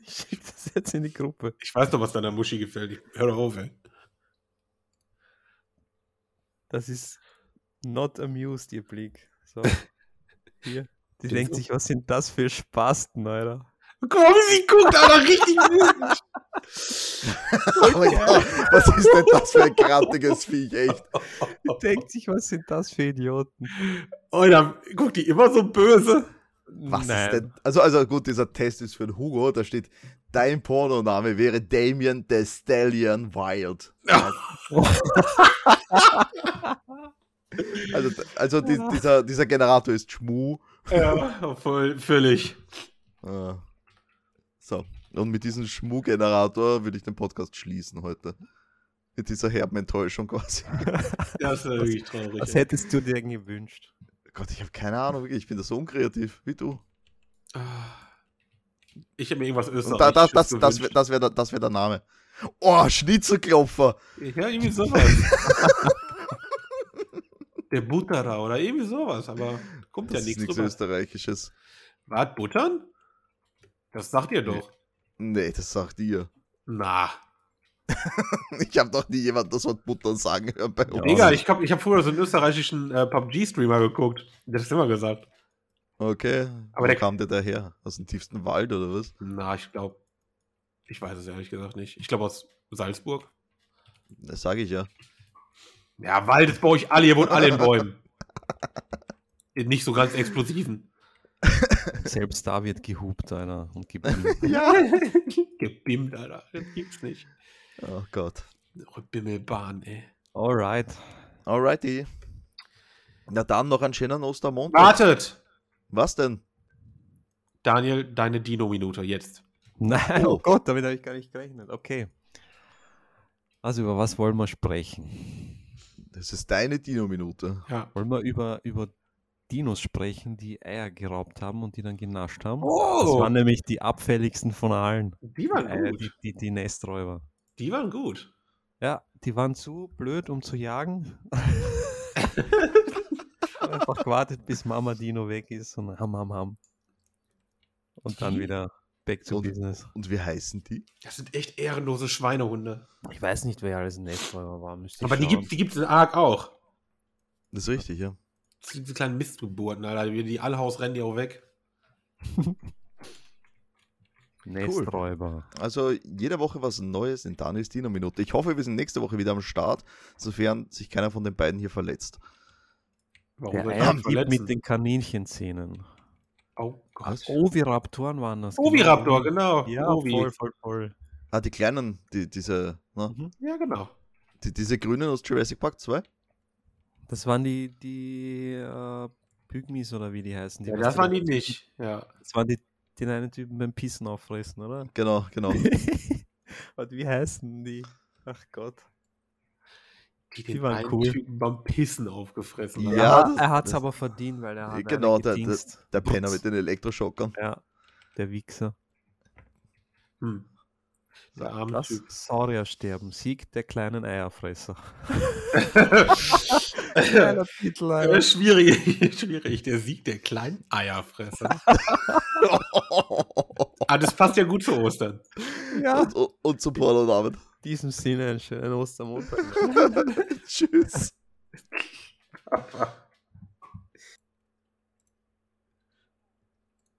Ich schicke das jetzt in die Gruppe. Ich weiß doch, was deiner Muschi gefällt. Ich, hör doch auf, ey. Das ist not amused, ihr Blick. So. [LAUGHS] Hier. Die Den denkt so? sich, was sind das für Spasten, Alter? Guck mal, wie sie guckt, Alter, richtig wütend. [LAUGHS] Oh mein Gott, was ist denn das für ein grantiges Viech, echt? [LAUGHS] Die denkt sich, was sind das für Idioten? Alter, guckt die immer so böse? Was Nein. ist denn? Also, also gut, dieser Test ist für den Hugo, da steht, dein Pornoname wäre Damien the Stallion Wild. [LAUGHS] Also, also die, dieser, dieser Generator ist Schmu. Ja, voll, völlig. Ah. So, und mit diesem Schmu-Generator würde ich den Podcast schließen heute. Mit dieser herben Enttäuschung quasi. [LAUGHS] Das ist wirklich traurig. Was hättest du dir gewünscht? Gott, ich habe keine Ahnung, ich bin da so unkreativ, wie du. Ich habe mir irgendwas Und da, das, das, Österreichisches das, gewünscht. das wäre das wär der Name. Oh, Schnitzelklopfer. Ja, irgendwie sowas. [LAUGHS] Der Butterer oder irgendwie sowas, aber kommt Das ja ist nichts nichts drüber. Österreichisches. Was, Buttern? Das sagt ihr doch. Nee, das sagt ihr. Na. [LAUGHS] Ich habe doch nie jemand das Wort Butter sagen hören bei uns. Digga, ich habe ich hab früher so einen österreichischen äh, PUBG-Streamer geguckt. Der hat das immer gesagt. Okay. Aber Wo der- kam der daher? Aus dem tiefsten Wald oder was? Na, ich glaube. Ich weiß es ehrlich gesagt nicht. Ich glaube aus Salzburg. Das sage ich ja. Ja, Wald ist bei euch alle, ihr wohnt alle in Bäumen. In [LAUGHS] nicht so ganz explosiven. [LAUGHS] Selbst da wird gehupt, einer. Und geblieben. [LAUGHS] Ja. [LAUGHS] Gebimmt, Alter. Das gibt's nicht. Oh Gott. Bimmelbahn, ey. Alright. Alrighty. Na dann noch einen schönen Ostermontag. Wartet! Was denn? Daniel, deine Dino-Minute jetzt. Nein, Oh. oh Gott, damit habe ich gar nicht gerechnet. Okay. Also über was wollen wir sprechen? Das ist deine Dino-Minute. Ja. Wollen wir über, über Dinos sprechen, die Eier geraubt haben und die dann genascht haben? Das Oh, waren nämlich die abfälligsten von allen. die waren Eier, gut. die, die, die Nesträuber. Die waren gut. Ja, die waren zu blöd, um zu jagen. [LAUGHS] Einfach gewartet, bis Mama Dino weg ist und ham, ham, ham. Und dann wieder back to Und- business. Und wie heißen die? Das sind echt ehrenlose Schweinehunde. Ich weiß nicht, wer alles ein Nesträuber war. Aber die gibt die gibt's in Ark auch. Das ist richtig, ja. Das sind diese kleinen Mistgeburten, Alter. Die, die alle Haus rennen die auch weg. [LAUGHS] Nesträuber. Also jede Woche was Neues in Daniels Dino-Minute. Ich hoffe, wir sind nächste Woche wieder am Start, sofern sich keiner von den beiden hier verletzt. Warum Der soll ich Eier mich gibt verletzen? mit den Kaninchenzähnen. Oh Gott. Oviraptoren waren das. Oviraptor, genau. Ja, Ovi. voll, voll, voll. Ah, die kleinen, die, diese, ne? Mhm. Ja, genau. die, diese grünen aus Jurassic Park 2? Das waren die, die äh, Pygmies oder wie die heißen. Die Ja, das waren die nicht. Ja. Das waren die, den einen Typen beim Pissen auffressen, oder? Genau, genau. [LAUGHS] Und wie heißen die? Ach Gott. Die, Die den waren einen cool. Typen beim Pissen aufgefressen Ja, haben. er hat das- aber verdient, weil er hat Genau, der- gedingst. Der Penner mit den Elektroschockern. Ja, der Wichser. Hm. Der arme Das Typ. Sauriersterben, Sieg der kleinen Eierfresser. [LAUGHS] [LAUGHS] [LAUGHS] Titel, Alter. schwierig, [LAUGHS] schwierig. Der Sieg der kleinen Eierfresser. [LAUGHS] ah, das passt ja gut zu Ostern. Ja. und, und, und zum Pornonamen. In diesem Sinne einen schönen Ostermontag. Tschüss.